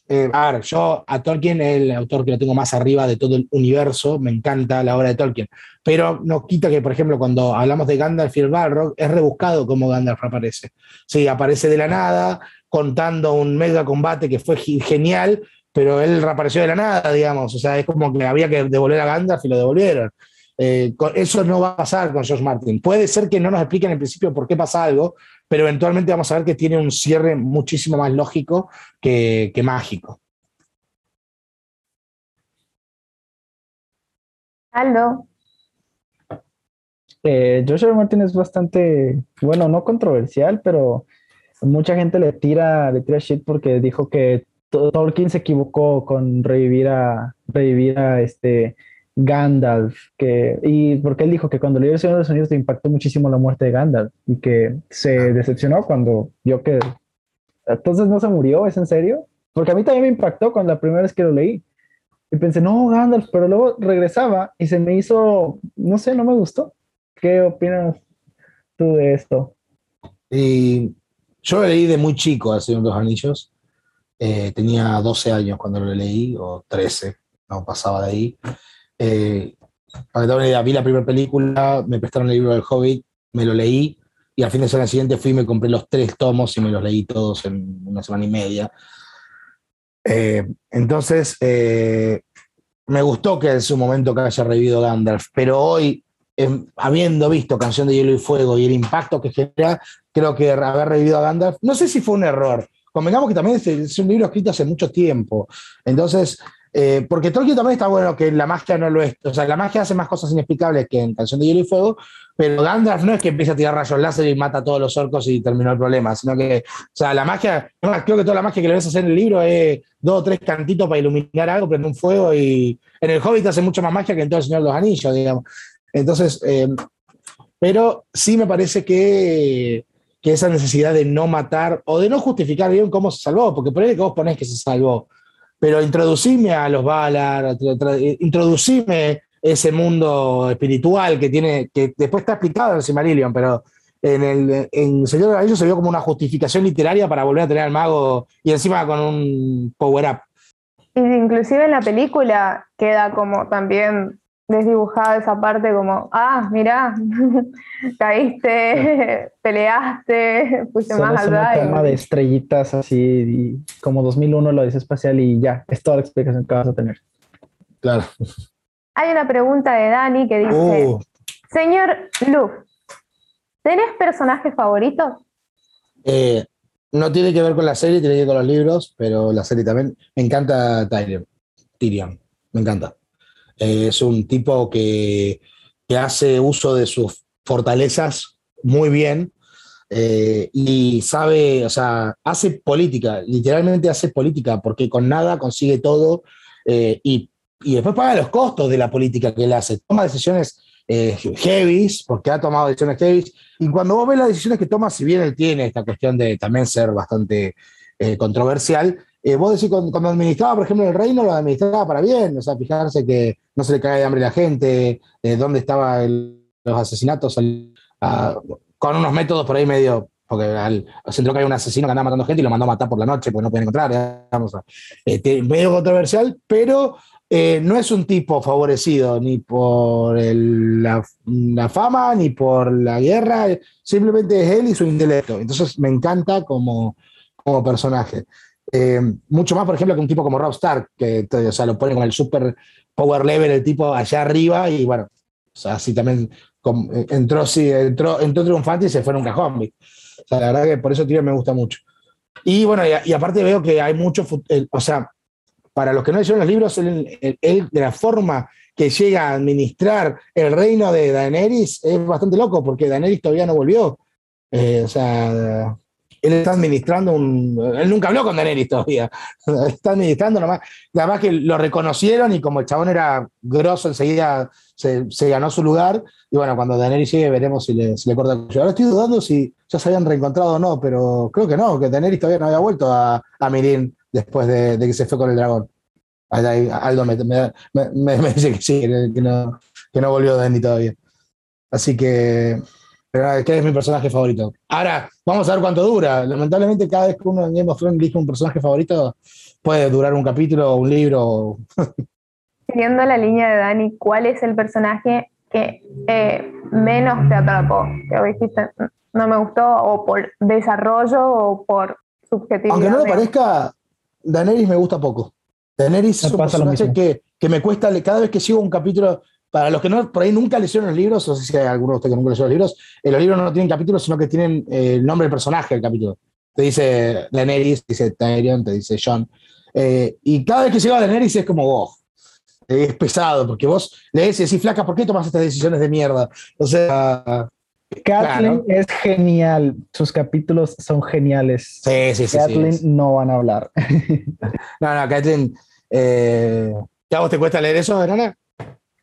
eh, a ver, yo a Tolkien, el autor que lo tengo más arriba de todo el universo, me encanta la obra de Tolkien, pero no quita que, por ejemplo, cuando hablamos de Gandalf y el Balrog, es rebuscado como Gandalf aparece. Sí, aparece de la nada, contando un mega combate que fue genial, pero él reapareció de la nada, digamos, o sea, es como que había que devolver a Gandalf y lo devolvieron. Eh, eso no va a pasar con George Martin. Puede ser que no nos expliquen en principio por qué pasa algo, pero eventualmente vamos a ver que tiene un cierre muchísimo más lógico que, mágico. Aldo. Eh, Joshua Martin es bastante, bueno, no controversial, pero mucha gente le tira, le tira shit porque dijo que Tolkien se equivocó con revivir a, revivir a este Gandalf, que, y porque él dijo que cuando leyó El Señor de los Anillos le impactó muchísimo la muerte de Gandalf y que se ah. decepcionó cuando vio que... Entonces no se murió, ¿es en serio? Porque a mí también me impactó cuando la primera vez que lo leí. Y pensé, no, Gandalf, pero luego regresaba y se me hizo, no sé, no me gustó. ¿Qué opinas tú de esto? Y yo lo leí de muy chico, El Señor de los Anillos. Eh, tenía 12 años cuando lo leí, o 13, no pasaba de ahí. Eh, para que una idea, vi la primera película, me prestaron el libro del Hobbit, me lo leí y al fin de semana siguiente fui y me compré los tres tomos y me los leí todos en una semana y media. Eh, entonces, eh, me gustó que en su momento que haya revivido Gandalf, pero hoy, em, habiendo visto Canción de Hielo y Fuego y el impacto que genera, creo que haber revivido a Gandalf, no sé si fue un error, convengamos que también es, un libro escrito hace mucho tiempo, entonces eh, porque Tolkien también está bueno que la magia no lo es. O sea, la magia hace más cosas inexplicables que en Canción de Hielo y Fuego, pero Gandalf no es que empieza a tirar rayos láser y mata a todos los orcos y terminó el problema, sino que, o sea, la magia, creo que toda la magia que le ves hacer en el libro es dos o tres cantitos para iluminar algo, prender un fuego y en el Hobbit hace mucha más magia que en todo el Señor de los Anillos, digamos. Entonces, eh, pero sí me parece que, que esa necesidad de no matar o de no justificar bien cómo se salvó, porque por ahí que vos ponés que se salvó pero introducime a los Valar, introducime ese mundo espiritual que tiene, que después está explicado en el Silmarillion, pero en el en Señor de los Anillos se vio como una justificación literaria para volver a tener al mago y encima con un power-up. Inclusive en la película queda como también desdibujada esa parte como, ah, mira, caíste, peleaste, fuiste más al un tema de estrellitas así, como 2001 lo dice espacial y ya, es toda la explicación que vas a tener. Claro. Hay una pregunta de Dani que dice, uh. señor Luke, ¿tenés personajes favoritos? Eh, no tiene que ver con la serie, tiene que ver con los libros, pero la serie también. Me encanta Tyrion. Tyrion, me encanta. Eh, es un tipo que, hace uso de sus fortalezas muy bien eh, y sabe, o sea, hace política, literalmente hace política, porque con nada consigue todo eh, y, después paga los costos de la política que él hace. Toma decisiones heavy, porque ha tomado decisiones heavy, y cuando vos ves las decisiones que toma, si bien él tiene esta cuestión de también ser bastante controversial, eh, vos decís, cuando, administraba, por ejemplo, el reino, lo administraba para bien, o sea, fijarse que no se le cae de hambre a la gente, eh, dónde estaban los asesinatos, con unos métodos por ahí medio, porque al, se entró que hay un asesino que andaba matando gente y lo mandó a matar por la noche porque no podían encontrar, digamos, eh, medio controversial, pero no es un tipo favorecido ni por la, fama ni por la guerra, simplemente es él y su intelecto. Entonces me encanta como, como personaje. Eh, mucho más, por ejemplo, que un tipo como Rob Stark, que o sea, lo pone con el super power level, el tipo allá arriba, y bueno, o sea, así también eh, entró, sí, entró, entró triunfante y se fue en un cajón. O sea, la verdad que por eso tío me gusta mucho. Y bueno, y, aparte veo que hay mucho, o sea, para los que no leyeron los libros, él, de la forma que llega a administrar el reino de Daenerys es bastante loco, porque Daenerys todavía no volvió. Eh, o sea, él está administrando un. Él nunca habló con Daenerys todavía. está administrando nomás. Además que lo reconocieron y como el chabón era grosso, enseguida se, ganó su lugar. Y bueno, cuando Daenerys llegue, veremos si le, corta el cuello. Ahora estoy dudando si ya se habían reencontrado o no, pero creo que no, que Daenerys todavía no había vuelto a, Mirin después de, que se fue con el dragón. Aldo me, me, dice que sí, que no, que no volvió todavía. Así que que es mi personaje favorito. Ahora, vamos a ver cuánto dura. Lamentablemente, cada vez que uno en Game of Thrones elige un personaje favorito, puede durar un capítulo, un libro. Siguiendo la línea de Dani, ¿cuál es el personaje que eh, menos te atrapó? Que dijiste, no me gustó, o por desarrollo o por subjetividad. Aunque no lo parezca, Daenerys me gusta poco. Daenerys es un personaje que, que, me cuesta, cada vez que sigo un capítulo, para los que no, por ahí nunca leyeron los libros, o sé si hay algunos de ustedes que nunca leyeron los libros, eh, los libros no tienen capítulos, sino que tienen eh, el nombre del personaje del capítulo. Te dice Daenerys, te dice Tyrion, te dice John. Eh, y cada vez que llega a Daenerys es como, oh, es pesado, porque vos lees y decís, flaca, ¿por qué tomas estas decisiones de mierda? O sea... Kathleen es genial, sus capítulos son geniales. Sí, sí, sí. Kathleen no van a hablar. no, no, Kathleen... Eh, ¿A vos te cuesta leer eso, Verona?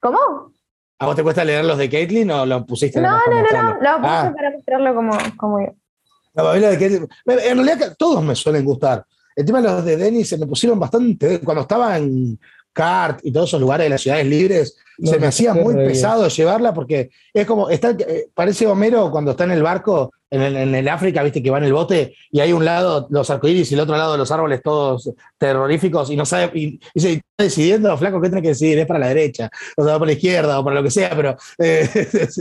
¿Cómo? ¿A vos te cuesta leer los de Caitlyn o lo pusiste? No, no, no, no, lo puse ah. para mostrarlo como, como yo. No, de en realidad todos me suelen gustar. El tema de los de Denis se me pusieron bastante. Cuando estaba en Cart y todos esos lugares de las ciudades libres, se me hacía muy pesado llevarla porque es como, está, eh, parece Homero cuando está en el barco en el, África, viste que va en el bote y hay un lado los arcoíris y el otro lado los árboles todos terroríficos y no sabe, y, se está decidiendo, flaco, ¿qué tiene que decidir? Es para la derecha, o sea, para la izquierda o para lo que sea, pero. Eh,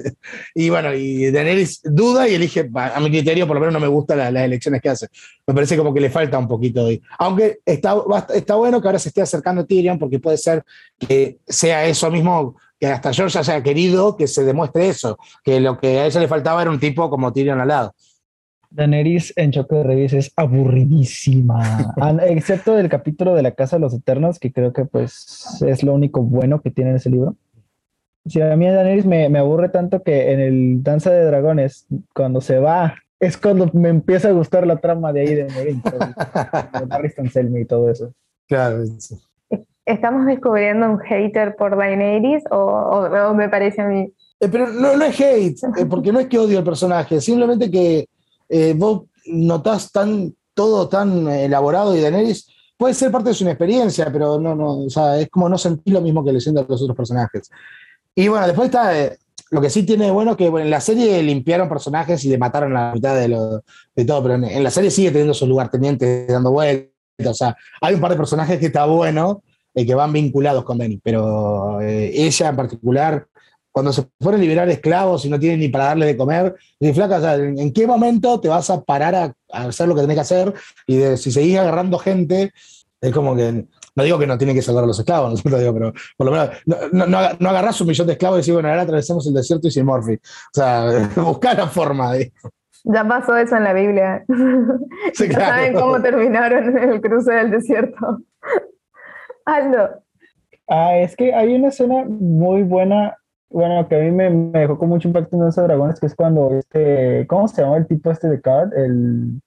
y bueno, y Daenerys duda y elige, a mi criterio, por lo menos no me gustan las elecciones que hace. Me parece como que le falta un poquito de. Aunque está, está bueno que ahora se esté acercando a Tyrion porque puede ser que sea eso mismo que hasta George haya querido que se demuestre eso, que lo que a ella le faltaba era un tipo como Tyrion al lado. Daenerys en Choque de Reyes es aburridísima, excepto del capítulo de la Casa de los Eternos, que creo que pues es lo único bueno que tiene en ese libro. Si a mí Daenerys me, me aburre tanto que en el Danza de Dragones, cuando se va, es cuando me empieza a gustar la trama de ahí de Merin, de y todo eso. Claro, ¿Estamos descubriendo un hater por Daenerys o, me parece a mí? Eh, pero no, no, es hate, eh, porque no es que odio el personaje, simplemente que eh, vos notás tan, todo tan elaborado y Daenerys puede ser parte de su inexperiencia, pero no, no, o sea, es como no sentir lo mismo que le siento a los otros personajes. Y bueno, después está, lo que sí tiene bueno que en la serie limpiaron personajes y le mataron la mitad de, lo, de todo, pero en, la serie sigue teniendo su lugar teniente dando vueltas, o sea, hay un par de personajes que está bueno, eh, que van vinculados con Denny, pero eh, ella en particular, cuando se fueron a liberar esclavos y no tienen ni para darle de comer, dice, flaca, ¿en qué momento te vas a parar a, hacer lo que tenés que hacer? Y si seguís agarrando gente, es como que no digo que no tienen que salvar a los esclavos, no digo, pero por lo menos no, no, agarrás un millón de esclavos y decís, bueno, ahora atravesamos el desierto y sin Morphy. O sea, buscar la forma de. Ya pasó eso en la Biblia. Sí, claro. ¿Saben cómo terminaron el cruce del desierto? Aldo. Ah, es que hay una escena muy buena, bueno, que a mí me, dejó con mucho impacto en esos dragones, que es cuando este, ¿cómo se llama el tipo este de Card? El,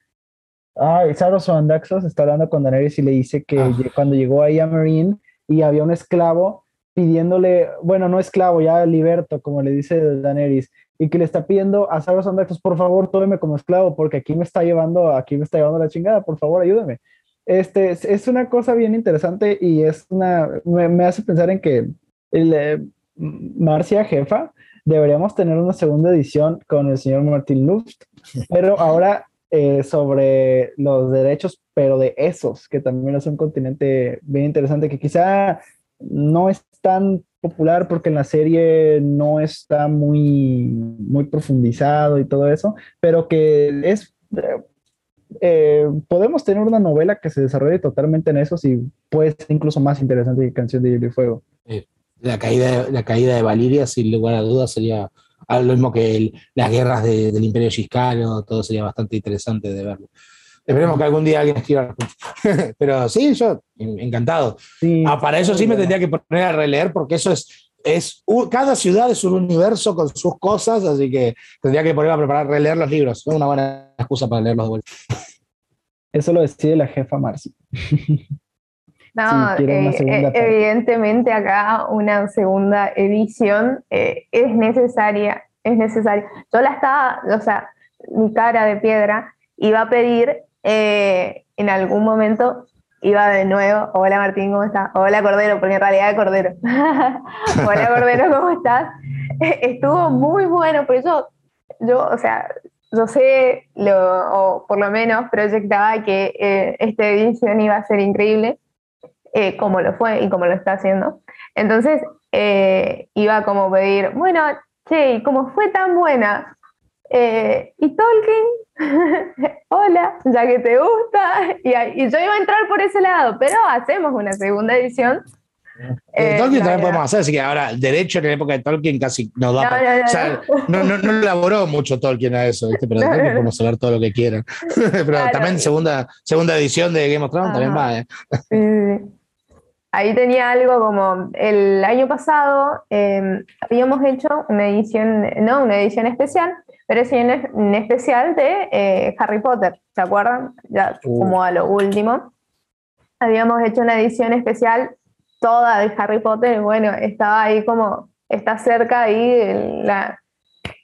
ah, Saros Andaxos está hablando con Daenerys y le dice que ah. cuando llegó ahí a Marine y había un esclavo pidiéndole, bueno, no esclavo, ya liberto, como le dice Daenerys, y que le está pidiendo a Saros Andaxos, por favor, tómeme como esclavo, porque aquí me está llevando, aquí me está llevando la chingada, por favor, ayúdame. Este, es una cosa bien interesante y es una, me, hace pensar en que el, eh, Marcia Jefa, deberíamos tener una segunda edición con el señor Martin Luft, pero ahora eh, sobre los derechos, pero de esos, que también es un continente bien interesante, que quizá no es tan popular porque en la serie no está muy, muy profundizado y todo eso, pero que es eh, podemos tener una novela que se desarrolle totalmente en eso y puede ser incluso más interesante que Canción de Hielo y Fuego. la, caída, de, la caída de Valiria, sin lugar a dudas, sería lo mismo que las guerras del Imperio Giscano, todo sería bastante interesante de verlo. Esperemos que algún día alguien escriba. Pero sí, yo encantado. ah, para eso sí me tendría que poner a releer porque eso es es cada ciudad es un universo con sus cosas, así que tendría que ponerme a preparar, releer los libros. Es una buena excusa para leerlos de vuelta. Eso lo decide la jefa Marcy. No, eh, eh, evidentemente acá una segunda edición eh, es necesaria, es necesaria. Yo la estaba, o sea, mi cara de piedra iba a pedir en algún momento iba de nuevo. Hola Martín, ¿cómo estás? Hola Cordero, porque en realidad es Cordero. Hola Cordero, ¿cómo estás? Estuvo muy bueno, por eso yo, o sea, yo sé, lo, o por lo menos proyectaba que eh, esta edición iba a ser increíble, eh, como lo fue y como lo está haciendo. Entonces, eh, iba como a pedir, bueno, che, como fue tan buena, y Tolkien, hola, ya que te gusta, y, y yo iba a entrar por ese lado, pero hacemos una segunda edición eh, Tolkien también podemos hacer, así que ahora, derecho en la época de Tolkien casi no da. No, o sea, no, no, no, elaboró mucho Tolkien a eso, ¿viste? pero de podemos hablar todo lo que quieran. pero también segunda, segunda edición de Game of Thrones también va. ¿eh? Ahí tenía algo como el año pasado habíamos hecho una edición, no una edición especial, pero es un especial de eh, Harry Potter, ¿se acuerdan? Ya uh. como a lo último. Habíamos hecho una edición especial toda de Harry Potter, bueno, estaba ahí como, está cerca ahí de, la,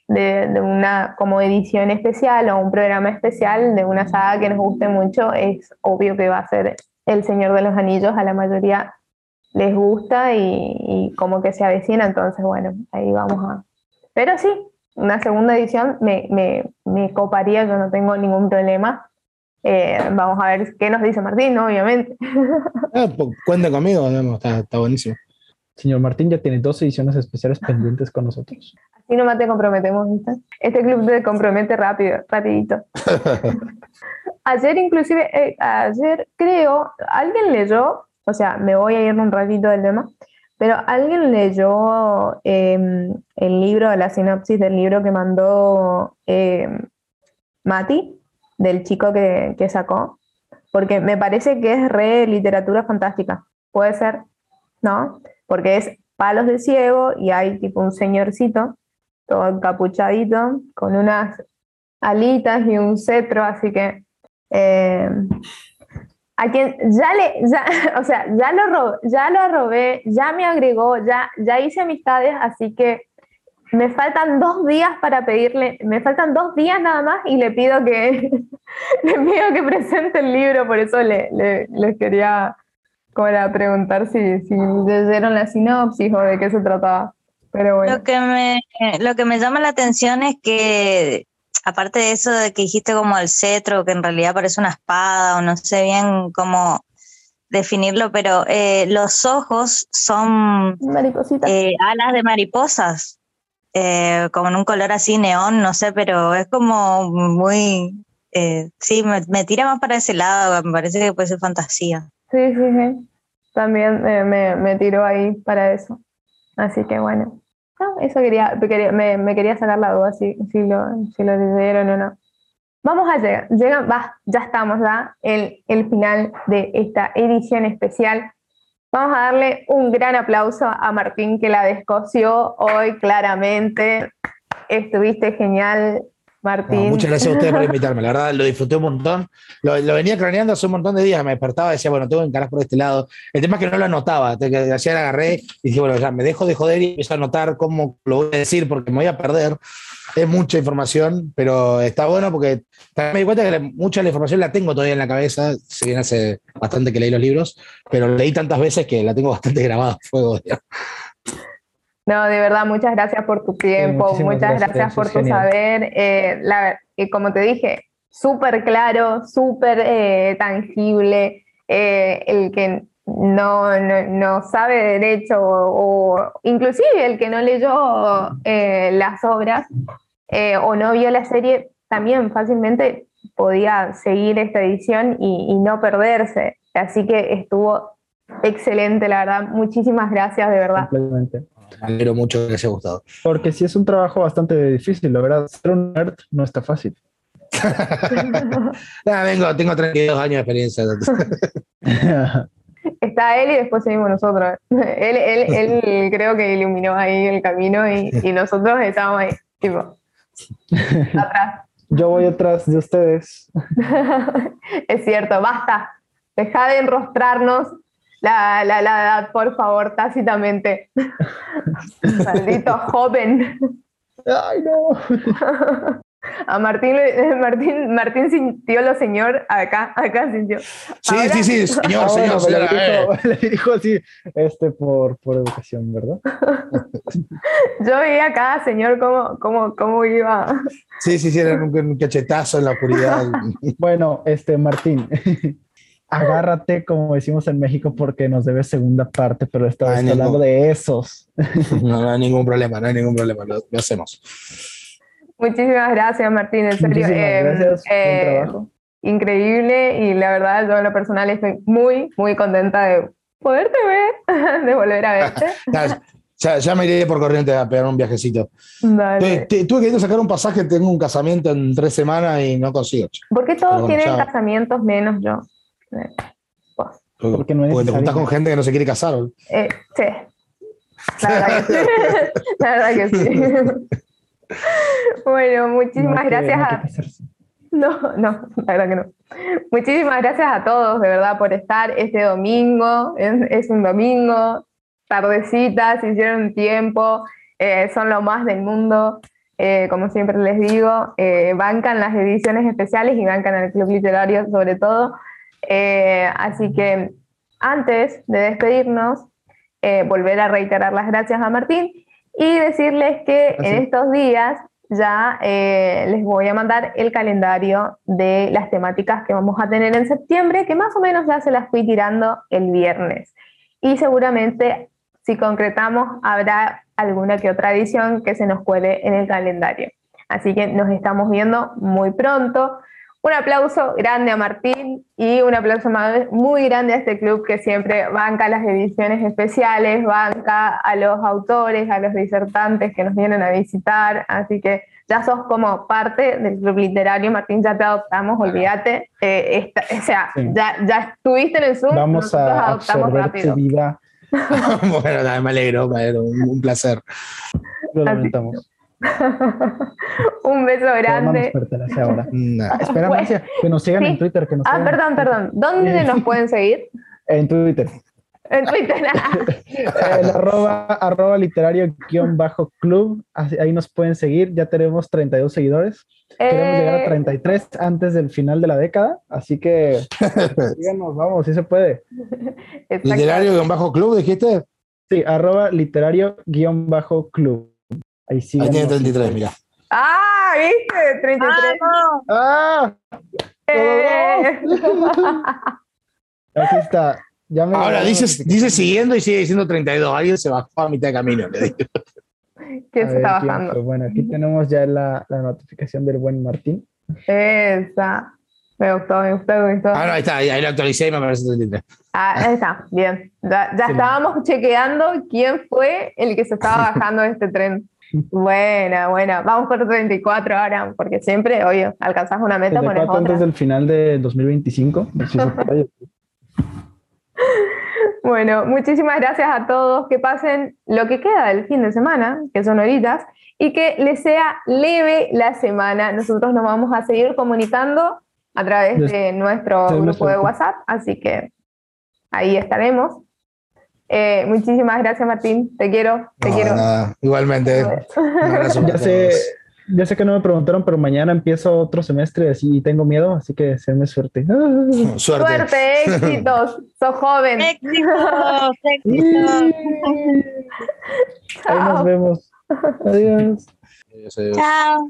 de, una como edición especial o un programa especial de una saga que nos guste mucho, es obvio que va a ser El Señor de los Anillos, a la mayoría les gusta y, como que se avecina, entonces bueno, ahí vamos a... Pero sí, una segunda edición me, me, me coparía, yo no tengo ningún problema. Eh, vamos a ver qué nos dice Martín, obviamente. Ah, pues, cuenta conmigo, está, buenísimo. Señor Martín ya tiene dos ediciones especiales pendientes con nosotros. Así nomás te comprometemos, Este club te compromete rápido, rapidito. ayer inclusive, eh, ayer creo, alguien leyó, o sea, me voy a ir un ratito del tema, pero alguien leyó em, el libro, la sinopsis del libro que mandó em, Mati del chico que, sacó, porque me parece que es re literatura fantástica. Puede ser, ¿no? Porque es palos de ciego y hay tipo un señorcito, todo encapuchadito, con unas alitas y un cetro, así que eh, a quien ya le, ya, o sea, ya lo, robé, ya lo robé, ya me agregó, ya, ya hice amistades, así que me faltan dos días para pedirle, me faltan dos días nada más y le pido que, le pido que presente el libro, por eso le, les quería como preguntar si, si leyeron la sinopsis o de qué se trataba. Lo que, me, lo que me llama la atención es que, aparte de eso de que dijiste como el cetro, que en realidad parece una espada o no sé bien cómo definirlo, pero eh, los ojos son eh, alas de mariposas. Eh, como en un color así neón, no sé, pero es como muy, sí, me, tira más para ese lado, me parece que puede ser fantasía. Sí, sí, sí, también me, me tiró ahí para eso, así que bueno, eso quería, me, quería sacar la duda si, si, lo, si lo o no. Vamos a llegar, llega, va, ya estamos ya en el final de esta edición especial Vamos a darle un gran aplauso a Martín que la descoció hoy claramente. Estuviste genial, Martín. muchas gracias a ustedes por invitarme, la verdad lo disfruté un montón. Lo, venía craneando hace un montón de días, me despertaba y decía, bueno, tengo que encarar por este lado. El tema es que no lo anotaba, ayer agarré y dije, bueno, ya me dejo de joder y empiezo a anotar cómo lo voy a decir porque me voy a perder es mucha información, pero está bueno porque también me di cuenta que mucha de la información la tengo todavía en la cabeza, si bien hace bastante que leí los libros, pero leí tantas veces que la tengo bastante grabada a fuego. No, de verdad, muchas gracias por tu tiempo, muchas gracias, por tu saber. Eh, y como te dije, súper claro, súper eh, tangible, eh, el que no, no, sabe derecho o, inclusive el que no leyó las obras eh, o no vio la serie, también fácilmente podía seguir esta edición y, no perderse. Así que estuvo excelente, la verdad. Muchísimas gracias, de verdad. Completamente. Me alegro mucho que les haya gustado. Porque sí es un trabajo bastante difícil, la verdad. Ser un nerd no está fácil. vengo, tengo 32 años de experiencia. Está él y después seguimos nosotros. Él, él, él creo que iluminó ahí el camino y, y nosotros estábamos ahí, tipo, Atrás. Yo voy atrás de ustedes. es cierto, basta. Deja de enrostrarnos la, la, edad, por favor, tácitamente. Maldito joven. Ay, no. A Martín, Martín, Martín sintió lo señor acá, acá sintió. Sí, sí, sí, señor, señor, Le, dijo, así, este, por, por educación, ¿verdad? Yo veía acá, señor, cómo, cómo, cómo iba. Sí, sí, sí, era un cachetazo en la oscuridad. bueno, este, Martín, agárrate, como decimos en México, porque nos debe segunda parte, pero estaba hablando de esos. No, no hay ningún problema, no hay ningún problema, lo hacemos. Muchísimas gracias, Martín, en serio. Eh, gracias, eh, trabajo. Increíble y la verdad yo en lo personal estoy muy, muy contenta de poderte ver, de volver a verte. Ya, me iré por corriente a pegar un viajecito. Dale. tuve que sacar un pasaje, tengo un casamiento en tres semanas y no consigo. ¿Por qué todos tienen casamientos menos yo? Porque, no te juntas con gente que no se quiere casar. Eh, sí. La verdad que sí. la verdad que sí. bueno, muchísimas gracias a... No, no, la verdad que no. Muchísimas gracias a todos, de verdad, por estar este domingo. Es, un domingo, tardecita, se hicieron tiempo, eh, son lo más del mundo. Eh, como siempre les digo, eh, bancan las ediciones especiales y bancan el Club Literario sobre todo. Así que antes de despedirnos, volver a reiterar las gracias a Martín y decirles que en estos días ya eh, les voy a mandar el calendario de las temáticas que vamos a tener en septiembre, que más o menos ya se las fui tirando el viernes. Y seguramente, si concretamos, habrá alguna que otra edición que se nos cuele en el calendario. Así que nos estamos viendo muy pronto. Un aplauso grande a Martín y un aplauso muy grande a este club que siempre banca las ediciones especiales, banca a los autores, a los disertantes que nos vienen a visitar. Así que ya sos como parte del club literario, Martín, ya te adoptamos, olvídate. Eh, o sea, ya, ya, estuviste en el Zoom, Vamos nosotros a adoptamos rápido. Vida. bueno, me alegro, me alegro, un, placer. Lo lamentamos. Un beso grande. Ahora. Espera, Marcia, que nos sigan en Twitter. Que nos ah, perdón, perdón. ¿Dónde nos pueden seguir? En Twitter. En Twitter. el arroba, arroba literario guion bajo club. Ahí nos pueden seguir. Ya tenemos 32 seguidores. Queremos llegar a 33 eh. antes del final de la década. Así que síganos, vamos, si se puede. Literario guion bajo club, dijiste. Sí, arroba literario guion bajo club. Ahí sí. Ahí tiene 33, mira. Ah, ¿viste? 33. Ah, eh. Aquí está. Ya me Ahora dice, dice siguiendo y sigue diciendo 32. Alguien se bajó a mitad de camino. ¿Quién se está bajando? Bueno, aquí tenemos ya la, la, notificación del buen Martín. Esa. Me gustó, me gustó, me gustó. Ah, no, ahí está, ahí lo actualicé y me parece 33. Ah, ahí está, bien. Ya, ya estábamos chequeando quién fue el que se estaba bajando de este tren. Buena, buena. Vamos por 34 ahora, porque siempre, oye, alcanzas una meta, pones otra. antes del final de 2025. bueno, muchísimas gracias a todos. Que pasen lo que queda del fin de semana, que son horitas, y que les sea leve la semana. Nosotros nos vamos a seguir comunicando a través de nuestro grupo de WhatsApp, así que ahí estaremos. Eh, muchísimas gracias, Martín. Te quiero, te quiero. Igualmente. ya, sé, ya sé que no me preguntaron, pero mañana empiezo otro semestre y tengo miedo, así que séme suerte. Suerte. Suerte, éxitos. Sos joven. Éxitos, éxitos. Ahí nos vemos. Adiós. Chao.